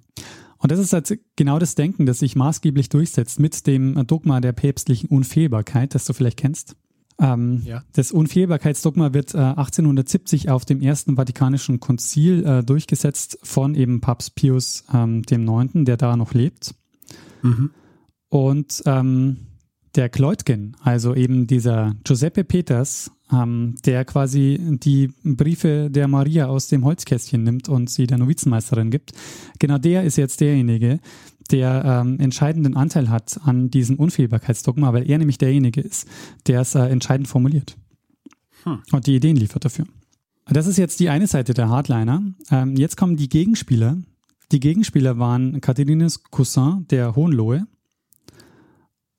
Speaker 2: Und das ist jetzt genau das Denken, das sich maßgeblich durchsetzt mit dem Dogma der päpstlichen Unfehlbarkeit, das du vielleicht kennst. Ähm,
Speaker 1: Ja.
Speaker 2: Das Unfehlbarkeitsdogma wird äh, 1870 auf dem Ersten Vatikanischen Konzil äh, durchgesetzt von eben Papst Pius ähm, dem Neunten, der da noch lebt.
Speaker 1: Mhm.
Speaker 2: Und ähm, der Kleutgen, also eben dieser Giuseppe Peters, ähm, der quasi die Briefe der Maria aus dem Holzkästchen nimmt und sie der Novizenmeisterin gibt, genau der ist jetzt derjenige, der ähm, entscheidenden Anteil hat an diesem Unfehlbarkeitsdogma, weil er nämlich derjenige ist, der es äh, entscheidend formuliert
Speaker 1: Hm.
Speaker 2: und die Ideen liefert dafür. Das ist jetzt die eine Seite der Hardliner. Ähm, jetzt kommen die Gegenspieler. Die Gegenspieler waren Katharines Cousin, der Hohenlohe,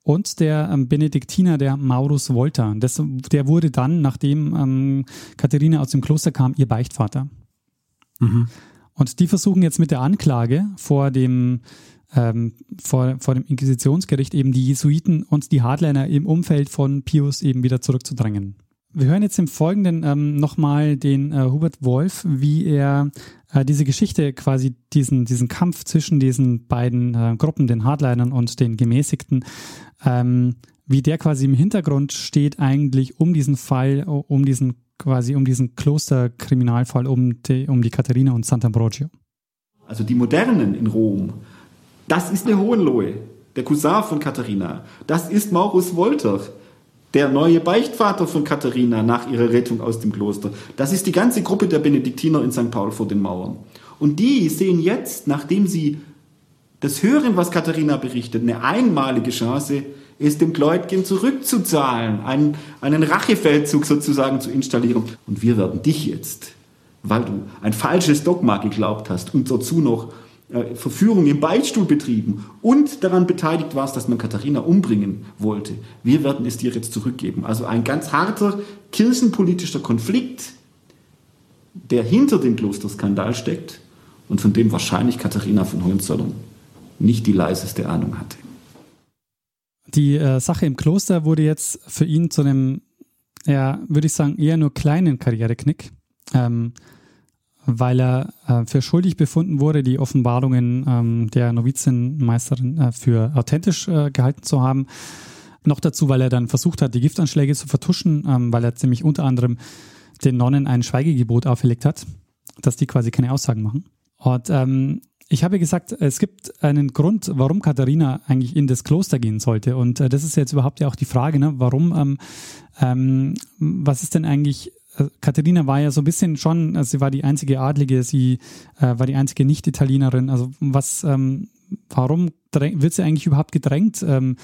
Speaker 2: und der ähm, Benediktiner, der Maurus Volta. Das, der wurde dann, nachdem ähm, Katharina aus dem Kloster kam, ihr Beichtvater.
Speaker 1: Mhm.
Speaker 2: Und die versuchen jetzt mit der Anklage vor dem, ähm, vor, vor dem Inquisitionsgericht eben die Jesuiten und die Hardliner im Umfeld von Pius eben wieder zurückzudrängen. Wir hören jetzt im Folgenden ähm, nochmal den äh, Hubert Wolf, wie er äh, diese Geschichte, quasi diesen, diesen Kampf zwischen diesen beiden äh, Gruppen, den Hardlinern und den Gemäßigten, ähm, wie der quasi im Hintergrund steht eigentlich um diesen Fall, um diesen quasi um diesen Klosterkriminalfall um die, um die Katharina und Sant'Ambrogio.
Speaker 5: Also die Modernen in Rom, das ist eine Hohenlohe. der Cousin von Katharina. Das ist Maurus Wolter, der neue Beichtvater von Katharina nach ihrer Rettung aus dem Kloster. Das ist die ganze Gruppe der Benediktiner in St. Paul vor den Mauern. Und die sehen jetzt, nachdem sie das hören, was Katharina berichtet, eine einmalige Chance, es dem Gläutgen zurückzuzahlen, einen, einen Rachefeldzug sozusagen zu installieren. Und wir werden dich jetzt, weil du ein falsches Dogma geglaubt hast und dazu noch äh, Verführung im Beichtstuhl betrieben und daran beteiligt warst, dass man Katharina umbringen wollte. Wir werden es dir jetzt zurückgeben. Also ein ganz harter kirchenpolitischer Konflikt, der hinter dem Klosterskandal steckt und von dem wahrscheinlich Katharina von Hohenzollern nicht die leiseste Ahnung hatte.
Speaker 2: Die äh, Sache im Kloster wurde jetzt für ihn zu einem, ja, würde ich sagen, eher nur kleinen Karriereknick, ähm, weil er äh, für schuldig befunden wurde, die Offenbarungen ähm, der Novizenmeisterin äh, für authentisch äh, gehalten zu haben. Noch dazu, weil er dann versucht hat, die Giftanschläge zu vertuschen, ähm, weil er ziemlich unter anderem den Nonnen ein Schweigegebot auferlegt hat, dass die quasi keine Aussagen machen. Und ähm, ich habe gesagt, es gibt einen Grund, warum Katharina eigentlich in das Kloster gehen sollte. Und äh, das ist jetzt überhaupt ja auch die Frage, ne? warum, ähm, ähm, was ist denn eigentlich, Katharina war ja so ein bisschen schon, also sie war die einzige Adlige, sie äh, war die einzige Nicht-Italienerin. Also was, ähm, warum wird sie eigentlich überhaupt gedrängt, ähm,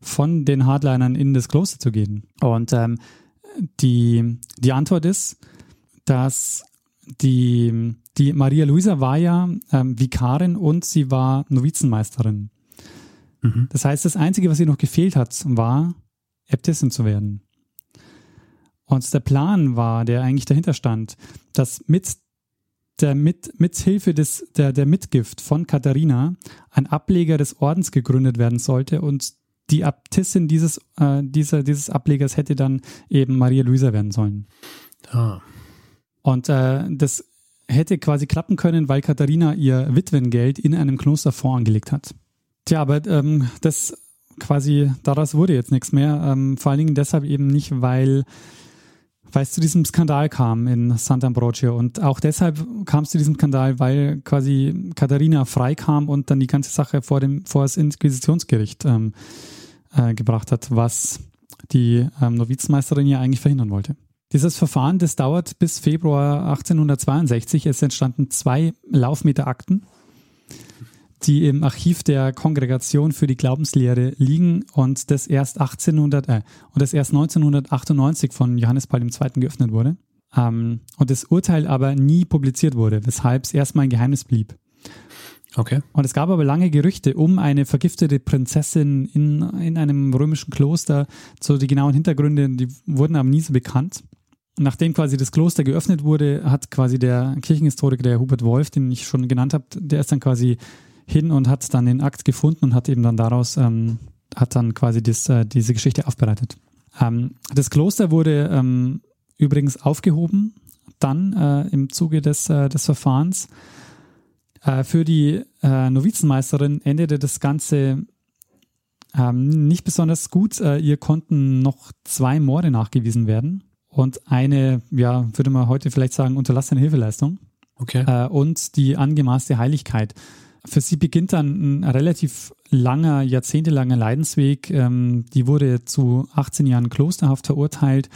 Speaker 2: von den Hardlinern in das Kloster zu gehen? Und ähm, die, die Antwort ist, dass die die Maria Luisa war ja ähm, Vikarin und sie war Novizenmeisterin. Mhm. Das heißt, das Einzige, was ihr noch gefehlt hat, war, Äbtissin zu werden. Und der Plan war, der eigentlich dahinter stand, dass mit der mit, mit Hilfe des, der, der Mitgift von Katharina ein Ableger des Ordens gegründet werden sollte und die Abtissin dieses, äh, dieser, dieses Ablegers hätte dann eben Maria Luisa werden sollen. Ah. Und äh, das hätte quasi klappen können, weil Katharina ihr Witwengeld in einem Klosterfonds angelegt hat. Tja, aber ähm, das quasi, daraus wurde jetzt nichts mehr. Ähm, vor allen Dingen deshalb eben nicht, weil weil es zu diesem Skandal kam in Sant'Ambrogio. Und auch deshalb kam es zu diesem Skandal, weil quasi Katharina freikam und dann die ganze Sache vor, dem, vor das Inquisitionsgericht ähm, äh, gebracht hat, was die ähm, Novizenmeisterin ja eigentlich verhindern wollte. Dieses Verfahren, das dauert bis Februar 1862. Es entstanden zwei Laufmeterakten, die im Archiv der Kongregation für die Glaubenslehre liegen und das erst 1800 äh, und das erst 1998 von Johannes Paul II. geöffnet wurde. Ähm, und das Urteil aber nie publiziert wurde, weshalb es erstmal ein Geheimnis blieb.
Speaker 1: Okay.
Speaker 2: Und es gab aber lange Gerüchte um eine vergiftete Prinzessin in, in einem römischen Kloster. So die genauen Hintergründe, die wurden aber nie so bekannt nachdem quasi das Kloster geöffnet wurde, hat quasi der Kirchenhistoriker, der Hubert Wolf, den ich schon genannt habe, der ist dann quasi hin und hat dann den Akt gefunden und hat eben dann daraus, ähm, hat dann quasi das, äh, diese Geschichte aufbereitet. Ähm, das Kloster wurde ähm, übrigens aufgehoben, dann äh, im Zuge des, äh, des Verfahrens. Äh, für die äh, Novizenmeisterin endete das Ganze ähm, nicht besonders gut. Äh, ihr konnten noch zwei Morde nachgewiesen werden und eine, ja, würde man heute vielleicht sagen, unterlassene Hilfeleistung.
Speaker 1: Okay.
Speaker 2: Und die angemaßte Heiligkeit. Für sie beginnt dann ein relativ langer, jahrzehntelanger Leidensweg. Ähm, die wurde zu 18 Jahren Klosterhaft verurteilt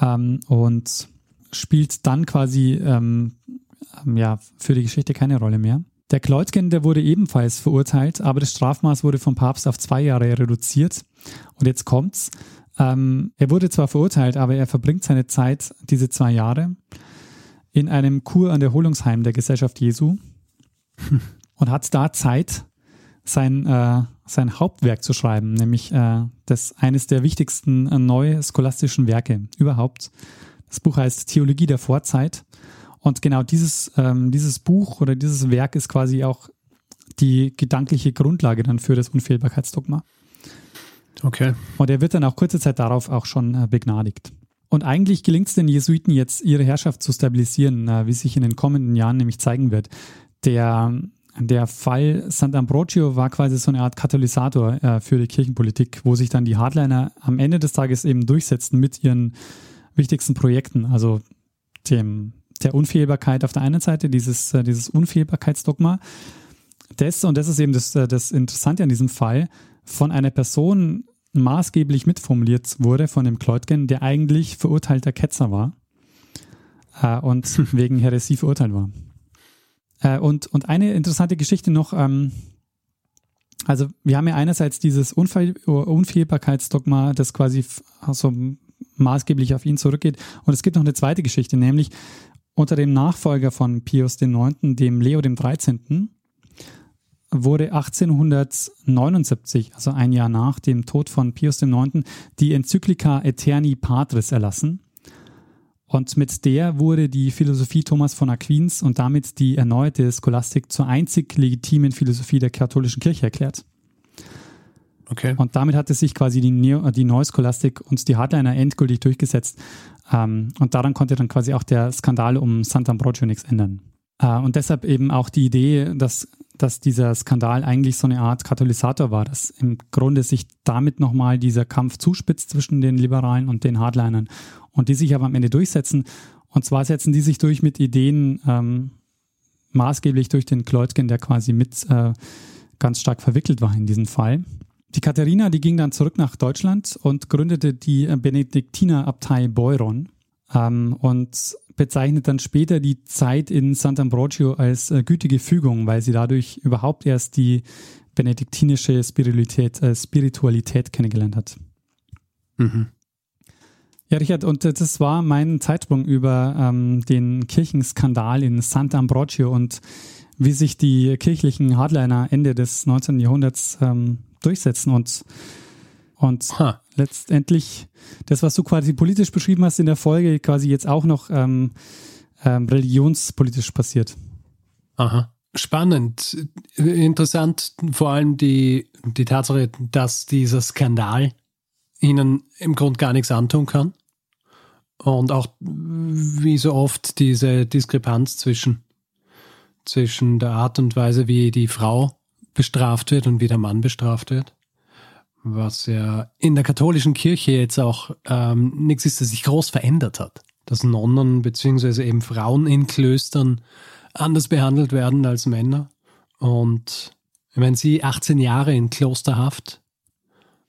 Speaker 2: ähm, und spielt dann quasi ähm, ähm, ja, für die Geschichte keine Rolle mehr. Der Kleutgen, der wurde ebenfalls verurteilt, aber das Strafmaß wurde vom Papst auf zwei Jahre reduziert. Und jetzt kommt's. Ähm, er wurde zwar verurteilt, aber er verbringt seine Zeit, diese zwei Jahre, in einem Kur- und Erholungsheim der Gesellschaft Jesu und hat da Zeit, sein, äh, sein Hauptwerk zu schreiben, nämlich äh, das eines der wichtigsten äh, neu scholastischen Werke überhaupt. Das Buch heißt Theologie der Vorzeit. Und genau dieses, ähm, dieses Buch oder dieses Werk ist quasi auch die gedankliche Grundlage dann für das Unfehlbarkeitsdogma.
Speaker 1: Okay.
Speaker 2: Und er wird dann auch kurze Zeit darauf auch schon äh, begnadigt. Und eigentlich gelingt es den Jesuiten jetzt, ihre Herrschaft zu stabilisieren, äh, wie sich in den kommenden Jahren nämlich zeigen wird. Der, der Fall Sant'Ambrogio war quasi so eine Art Katalysator äh, für die Kirchenpolitik, wo sich dann die Hardliner am Ende des Tages eben durchsetzten mit ihren wichtigsten Projekten, also dem, der Unfehlbarkeit auf der einen Seite, dieses, dieses Unfehlbarkeitsdogma. Das, und das ist eben das, das Interessante an diesem Fall, von einer Person maßgeblich mitformuliert wurde, von dem Kleutgen, der eigentlich verurteilter Ketzer war äh, und wegen Heresie verurteilt war. Äh, und, und eine interessante Geschichte noch, ähm, also wir haben ja einerseits dieses Unfehl Unfehlbarkeitsdogma, das quasi also maßgeblich auf ihn zurückgeht. Und es gibt noch eine zweite Geschichte, nämlich unter dem Nachfolger von Pius IX., dem Leo XIII., wurde 1879, also ein Jahr nach dem Tod von Pius IX., die Enzyklika Eterni Patris erlassen. Und mit der wurde die Philosophie Thomas von Aquins und damit die erneuerte Scholastik zur einzig legitimen Philosophie der katholischen Kirche erklärt.
Speaker 1: Okay.
Speaker 2: Und damit hatte sich quasi die, Neo, die Neuscholastik und die Hardliner endgültig durchgesetzt. Ähm, und daran konnte dann quasi auch der Skandal um Sant'Ambrogio nichts ändern. Äh, und deshalb eben auch die Idee, dass, dass dieser Skandal eigentlich so eine Art Katalysator war, dass im Grunde sich damit nochmal dieser Kampf zuspitzt zwischen den Liberalen und den Hardlinern und die sich aber am Ende durchsetzen. Und zwar setzen die sich durch mit Ideen, ähm, maßgeblich durch den Kleutgen, der quasi mit äh, ganz stark verwickelt war in diesem Fall. Die Katharina, die ging dann zurück nach Deutschland und gründete die Benediktinerabtei Beuron ähm, und bezeichnet dann später die Zeit in Sant'Ambrogio als äh, gütige Fügung, weil sie dadurch überhaupt erst die benediktinische Spiritualität, äh, Spiritualität kennengelernt hat. Mhm. Ja, Richard, und das war mein Zeitsprung über ähm, den Kirchenskandal in Sant'Ambrogio und wie sich die kirchlichen Hardliner Ende des 19. Jahrhunderts ähm, durchsetzen und, und letztendlich das, was du quasi politisch beschrieben hast in der Folge, quasi jetzt auch noch ähm, ähm, religionspolitisch passiert.
Speaker 1: Aha. Spannend. Interessant, vor allem die, die Tatsache, dass dieser Skandal ihnen im Grund gar nichts antun kann. Und auch wie so oft diese Diskrepanz zwischen, zwischen der Art und Weise, wie die Frau bestraft wird und wie der Mann bestraft wird. Was ja in der katholischen Kirche jetzt auch ähm, nichts ist, das sich groß verändert hat. Dass Nonnen beziehungsweise eben Frauen in Klöstern anders behandelt werden als Männer. Und ich meine, sie 18 Jahre in Klosterhaft.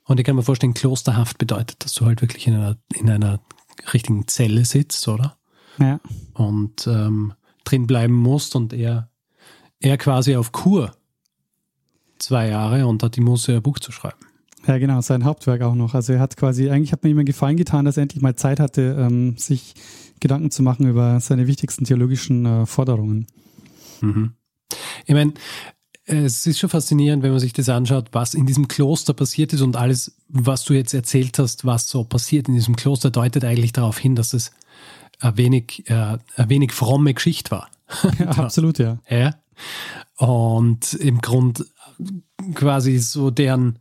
Speaker 1: Und ich kann mir vorstellen, Klosterhaft bedeutet, dass du halt wirklich in einer, in einer richtigen Zelle sitzt, oder?
Speaker 2: Ja.
Speaker 1: Und ähm, drin bleiben musst und er, er quasi auf Kur zwei Jahre und hat die Muße, ein Buch zu schreiben.
Speaker 2: Ja, genau, sein Hauptwerk auch noch. Also er hat quasi, eigentlich hat mir immer gefallen getan, dass er endlich mal Zeit hatte, ähm, sich Gedanken zu machen über seine wichtigsten theologischen äh, Forderungen.
Speaker 1: Mhm. Ich meine, es ist schon faszinierend, wenn man sich das anschaut, was in diesem Kloster passiert ist und alles, was du jetzt erzählt hast, was so passiert in diesem Kloster, deutet eigentlich darauf hin, dass es ein wenig, äh, ein wenig fromme Geschichte war.
Speaker 2: Ja, absolut, ja.
Speaker 1: ja. Und im Grund quasi so deren,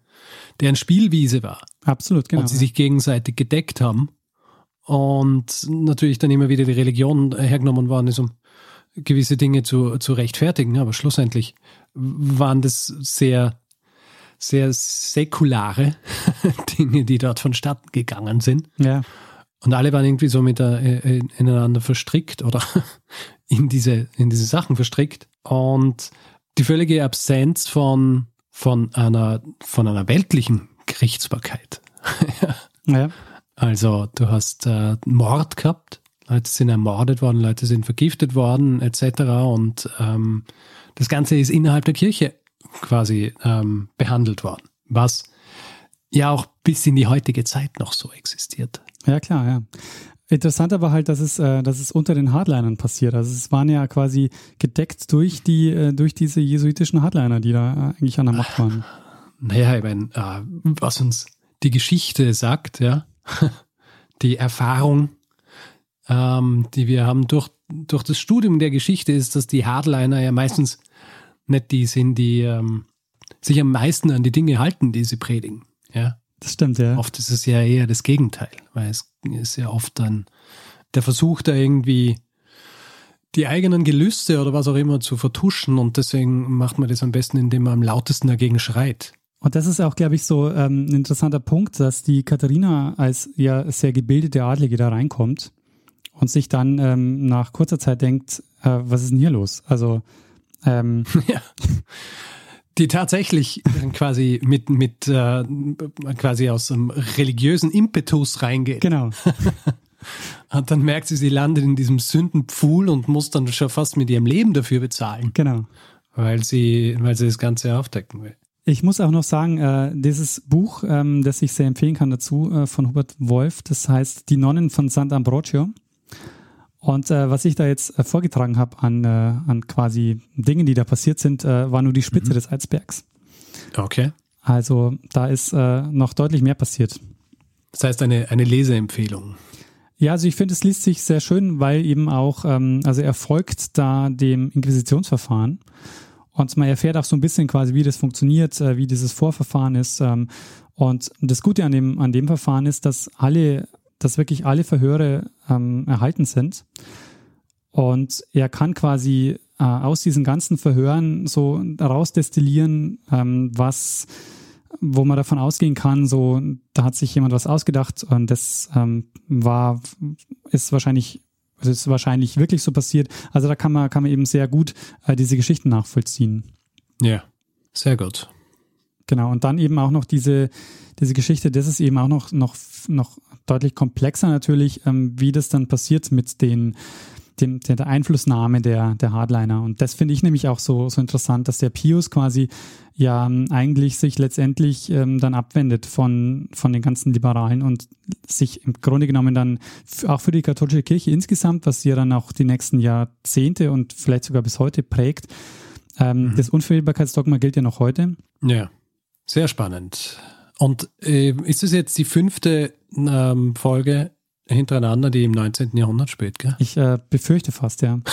Speaker 1: deren Spielwiese war.
Speaker 2: Absolut, genau.
Speaker 1: Und sie sich gegenseitig gedeckt haben. Und natürlich dann immer wieder die Religion hergenommen worden ist, um gewisse Dinge zu, zu rechtfertigen. Aber schlussendlich waren das sehr, sehr säkulare Dinge, die dort vonstatten gegangen sind.
Speaker 2: Ja.
Speaker 1: Und alle waren irgendwie so mit der, äh, ineinander verstrickt oder in diese, in diese Sachen verstrickt. Und die völlige Absenz von, von, einer, von einer weltlichen Gerichtsbarkeit.
Speaker 2: ja.
Speaker 1: Also du hast äh, Mord gehabt, Leute sind ermordet worden, Leute sind vergiftet worden, etc. Und ähm, das Ganze ist innerhalb der Kirche quasi ähm, behandelt worden, was ja auch bis in die heutige Zeit noch so existiert.
Speaker 2: Ja, klar, ja. Interessant aber halt, dass es, äh, dass es unter den Hardlinern passiert. Also es waren ja quasi gedeckt durch die, äh, durch diese jesuitischen Hardliner, die da äh, eigentlich an der Macht waren.
Speaker 1: Naja, ich meine, äh, was uns die Geschichte sagt, ja, die Erfahrung, ähm, die wir haben durch, durch das Studium der Geschichte, ist, dass die Hardliner ja meistens nicht die sind, die ähm, sich am meisten an die Dinge halten, die sie predigen. Ja.
Speaker 2: Das stimmt, ja.
Speaker 1: Oft ist es ja eher das Gegenteil, weil es ist ja oft dann der Versuch, da irgendwie die eigenen Gelüste oder was auch immer zu vertuschen und deswegen macht man das am besten, indem man am lautesten dagegen schreit.
Speaker 2: Und das ist auch, glaube ich, so ähm, ein interessanter Punkt, dass die Katharina als ja sehr gebildete Adlige da reinkommt und sich dann ähm, nach kurzer Zeit denkt, äh, was ist denn hier los? Also ähm,
Speaker 1: ja. Die tatsächlich quasi mit, mit äh, quasi aus einem religiösen Impetus reingeht.
Speaker 2: Genau.
Speaker 1: Und dann merkt sie, sie landet in diesem Sündenpfuhl und muss dann schon fast mit ihrem Leben dafür bezahlen,
Speaker 2: Genau.
Speaker 1: weil sie, weil sie das Ganze aufdecken will.
Speaker 2: Ich muss auch noch sagen, äh, dieses Buch, ähm, das ich sehr empfehlen kann dazu, äh, von Hubert Wolf, das heißt Die Nonnen von Sant'Ambrogio. Und äh, was ich da jetzt äh, vorgetragen habe an, äh, an quasi Dingen, die da passiert sind, äh, war nur die Spitze des Eisbergs.
Speaker 1: Okay.
Speaker 2: Also da ist äh, noch deutlich mehr passiert.
Speaker 1: Das heißt eine, eine Leseempfehlung.
Speaker 2: Ja, also ich finde, es liest sich sehr schön, weil eben auch, ähm, also er folgt da dem Inquisitionsverfahren und man erfährt auch so ein bisschen quasi, wie das funktioniert, äh, wie dieses Vorverfahren ist. Ähm, und das Gute an dem, an dem Verfahren ist, dass alle, dass wirklich alle Verhöre ähm, erhalten sind. Und er kann quasi äh, aus diesen ganzen Verhören so rausdestillieren, ähm, was wo man davon ausgehen kann, so, da hat sich jemand was ausgedacht und das ähm, war, ist wahrscheinlich, ist wahrscheinlich wirklich so passiert. Also da kann man, kann man eben sehr gut äh, diese Geschichten nachvollziehen.
Speaker 1: Ja. Sehr gut.
Speaker 2: Genau. Und dann eben auch noch diese, diese Geschichte, das ist eben auch noch, noch, noch deutlich komplexer natürlich, ähm, wie das dann passiert mit den, dem, der, Einflussnahme der, der Hardliner. Und das finde ich nämlich auch so, so interessant, dass der Pius quasi ja ähm, eigentlich sich letztendlich ähm, dann abwendet von, von den ganzen Liberalen und sich im Grunde genommen dann auch für die katholische Kirche insgesamt, was sie ja dann auch die nächsten Jahrzehnte und vielleicht sogar bis heute prägt, ähm, das Unfehlbarkeitsdogma gilt ja noch heute.
Speaker 1: Ja. Sehr spannend. Und äh, ist es jetzt die fünfte ähm, Folge hintereinander, die im 19. Jahrhundert spielt, gell?
Speaker 2: Ich äh, befürchte fast, ja.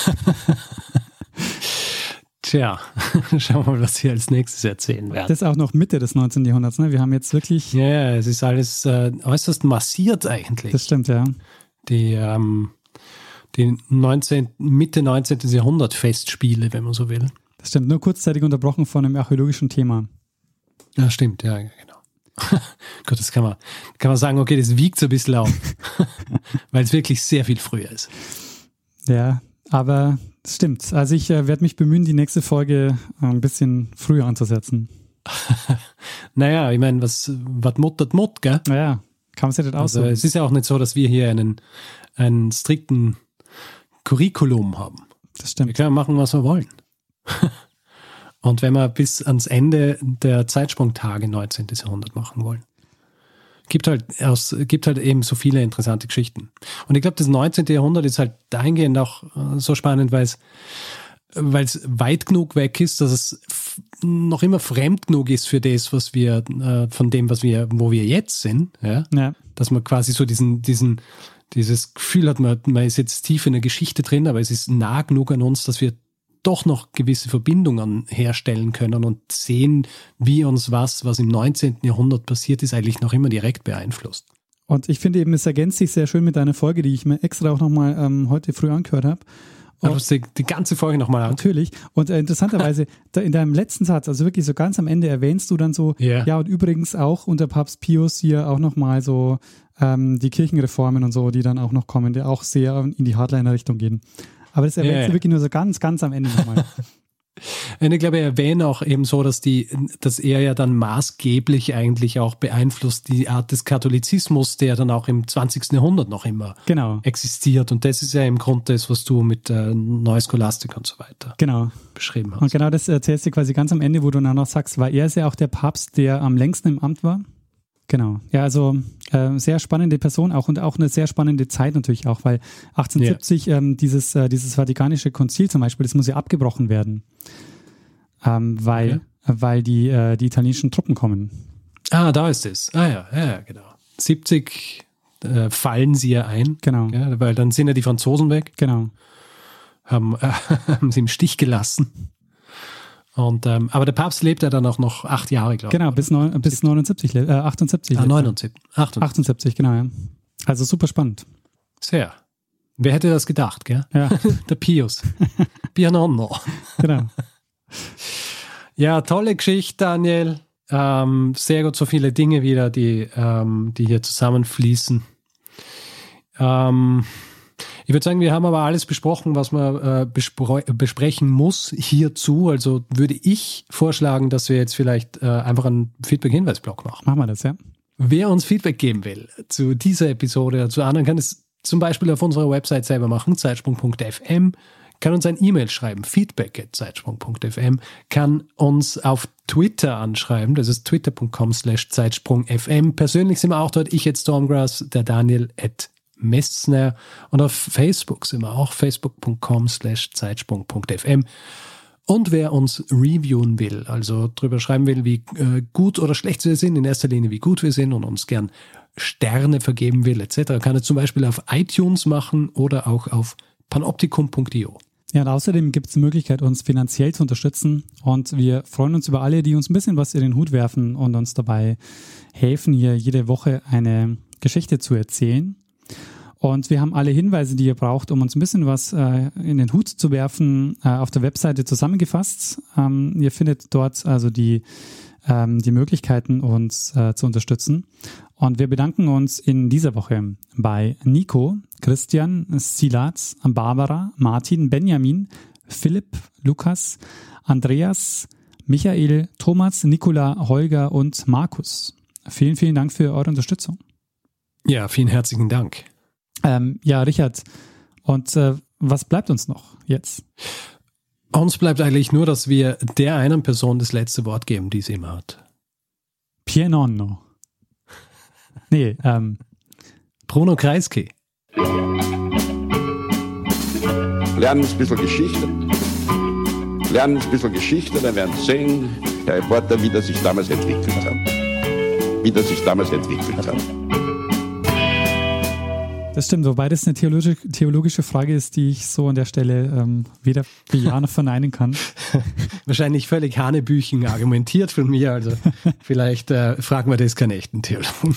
Speaker 1: Tja, schauen wir mal, was Sie als nächstes erzählen werden.
Speaker 2: Das ist auch noch Mitte des 19. Jahrhunderts. Ne? Wir haben jetzt wirklich,
Speaker 1: Ja, ja, es ist alles äh, äußerst massiert eigentlich.
Speaker 2: das stimmt, ja.
Speaker 1: die ähm, die 19, Mitte 19. Jahrhundert Festspiele, wenn man so will.
Speaker 2: Das stimmt. Nur kurzzeitig unterbrochen von einem archäologischen Thema.
Speaker 1: Ja, stimmt, ja, genau. Gut, das kann man, kann man sagen, okay, das wiegt so ein bisschen auf, weil es wirklich sehr viel früher ist.
Speaker 2: Ja, aber das stimmt. Also ich äh, werde mich bemühen, die nächste Folge äh, ein bisschen früher anzusetzen.
Speaker 1: Naja, ich meine, was, was muttert Mutt, gell?
Speaker 2: Naja, kann man sich nicht
Speaker 1: Also
Speaker 2: aussuchen.
Speaker 1: es ist ja auch nicht so, dass wir hier einen, einen strikten Curriculum haben.
Speaker 2: das
Speaker 1: Wir
Speaker 2: stimmt.
Speaker 1: können machen, was wir wollen. Und wenn wir bis ans Ende der Zeitsprungtage 19. Jahrhundert machen wollen. Gibt halt, aus, gibt halt eben so viele interessante Geschichten. Und ich glaube, das 19. Jahrhundert ist halt dahingehend auch äh, so spannend, weil es weil es weit genug weg ist, dass es noch immer fremd genug ist für das, was wir, äh, von dem, was wir, wo wir jetzt sind, ja
Speaker 2: Ja,
Speaker 1: dass man quasi so diesen, diesen, dieses Gefühl hat, man, man ist jetzt tief in der Geschichte drin, aber es ist nah genug an uns, dass wir doch noch gewisse Verbindungen herstellen können und sehen, wie uns was, was im 19. Jahrhundert passiert ist, eigentlich noch immer direkt beeinflusst.
Speaker 2: und ich finde eben, es ergänzt sich sehr schön mit einer Folge, die ich mir extra auch nochmal ähm, heute früh angehört habe.
Speaker 1: Du musst die, die ganze Folge nochmal an.
Speaker 2: Natürlich. Und äh, interessanterweise, in deinem letzten Satz, also wirklich so ganz am Ende erwähnst du dann so,
Speaker 1: Ja.
Speaker 2: ja, und übrigens auch unter Papst Pius hier auch nochmal so ähm, die Kirchenreformen und so, die dann auch noch kommen, die auch sehr in die Hardliner-Richtung gehen. Aber das erwähnst
Speaker 1: Ja,
Speaker 2: du
Speaker 1: ja.
Speaker 2: wirklich nur so ganz, ganz am Ende nochmal.
Speaker 1: Und ich glaube, er erwähnt auch eben so, dass die, dass er ja dann maßgeblich eigentlich auch beeinflusst die Art des Katholizismus, der dann auch im 20. Jahrhundert noch immer
Speaker 2: genau,
Speaker 1: existiert. Und das ist ja im Grunde das, was du mit äh, Neuscholastik und so weiter
Speaker 2: genau.
Speaker 1: beschrieben hast.
Speaker 2: Und genau das erzählst du quasi ganz am Ende, wo du dann noch sagst, war er ist ja auch der Papst, der am längsten im Amt war? Genau. Ja, also äh, sehr spannende Person auch und auch eine sehr spannende Zeit natürlich auch, weil 1870 ähm, dieses, äh, dieses Vatikanische Konzil zum Beispiel, das muss ja abgebrochen werden, ähm, weil, weil die, äh, die italienischen Truppen kommen.
Speaker 1: Ah, da ist es. Ah ja, ja, ja, genau. 70 äh, fallen sie ja ein,
Speaker 2: Genau,
Speaker 1: ja, weil dann sind ja die Franzosen weg,
Speaker 2: genau.
Speaker 1: haben, haben sie im Stich gelassen. Und, ähm, aber der Papst lebt ja dann auch noch acht Jahre, glaube ich.
Speaker 2: Genau, bis, neun, bis 79, le- äh, 78.
Speaker 1: Ah,
Speaker 2: lebt er.
Speaker 1: 79. 78.
Speaker 2: 78, genau, ja. Also super spannend.
Speaker 1: Sehr. Wer hätte das gedacht, gell?
Speaker 2: Ja,
Speaker 1: Der Pius. Pianono.
Speaker 2: genau.
Speaker 1: Ja, tolle Geschichte, Daniel. Ähm, sehr gut, so viele Dinge wieder, die, ähm, die hier zusammenfließen. Ähm, Ich würde sagen, wir haben aber alles besprochen, was man äh, besprechen muss hierzu. Also würde ich vorschlagen, dass wir jetzt vielleicht äh, einfach einen Feedback-Hinweis-Blog machen.
Speaker 2: Machen wir das, ja.
Speaker 1: Wer uns Feedback geben will zu dieser Episode oder zu anderen, kann es zum Beispiel auf unserer Website selber machen, zeitsprung.fm, kann uns ein E-Mail schreiben, feedback.zeitsprung.fm, kann uns auf Twitter anschreiben, das ist twitter.com slash zeitsprungfm. Persönlich sind wir auch dort, ich at Stormgrass, der Daniel at Messner und auf Facebook sind wir auch, facebook.com slash zeitsprung.fm. Und wer uns reviewen will, also drüber schreiben will, wie äh, gut oder schlecht wir sind, in erster Linie wie gut wir sind und uns gern Sterne vergeben will, etc., kann er zum Beispiel auf iTunes machen oder auch auf panoptikum.io.
Speaker 2: Ja, und außerdem gibt es die Möglichkeit, uns finanziell zu unterstützen. Und wir freuen uns über alle, die uns ein bisschen was in den Hut werfen und uns dabei helfen, hier jede Woche eine Geschichte zu erzählen. Und wir haben alle Hinweise, die ihr braucht, um uns ein bisschen was äh, in den Hut zu werfen, äh, auf der Webseite zusammengefasst. Ähm, ihr findet dort also die, ähm, die Möglichkeiten, uns äh, zu unterstützen. Und wir bedanken uns in dieser Woche bei Nico, Christian, Silat, Barbara, Martin, Benjamin, Philipp, Lukas, Andreas, Michael, Thomas, Nicola, Holger und Markus. Vielen, vielen Dank für eure Unterstützung.
Speaker 1: Ja, vielen herzlichen Dank.
Speaker 2: Ähm, ja, Richard, und äh, was bleibt uns noch jetzt?
Speaker 1: Uns bleibt eigentlich nur, dass wir der einen Person das letzte Wort geben, die sie immer hat.
Speaker 2: Pie nonno. Nee, ähm.
Speaker 1: Bruno Kreisky.
Speaker 3: Lernen ein bisschen Geschichte. Lernen ein bisschen Geschichte, dann werden Sie sehen, Herr Reporter, wie das sich damals entwickelt hat. Wie das sich damals entwickelt hat.
Speaker 2: Das stimmt, wobei das eine theologische, theologische Frage ist, die ich so an der Stelle ähm, weder bejahen noch verneinen kann.
Speaker 1: Wahrscheinlich völlig Hanebüchen argumentiert von mir, also vielleicht äh, fragen wir das keinen echten Theologen.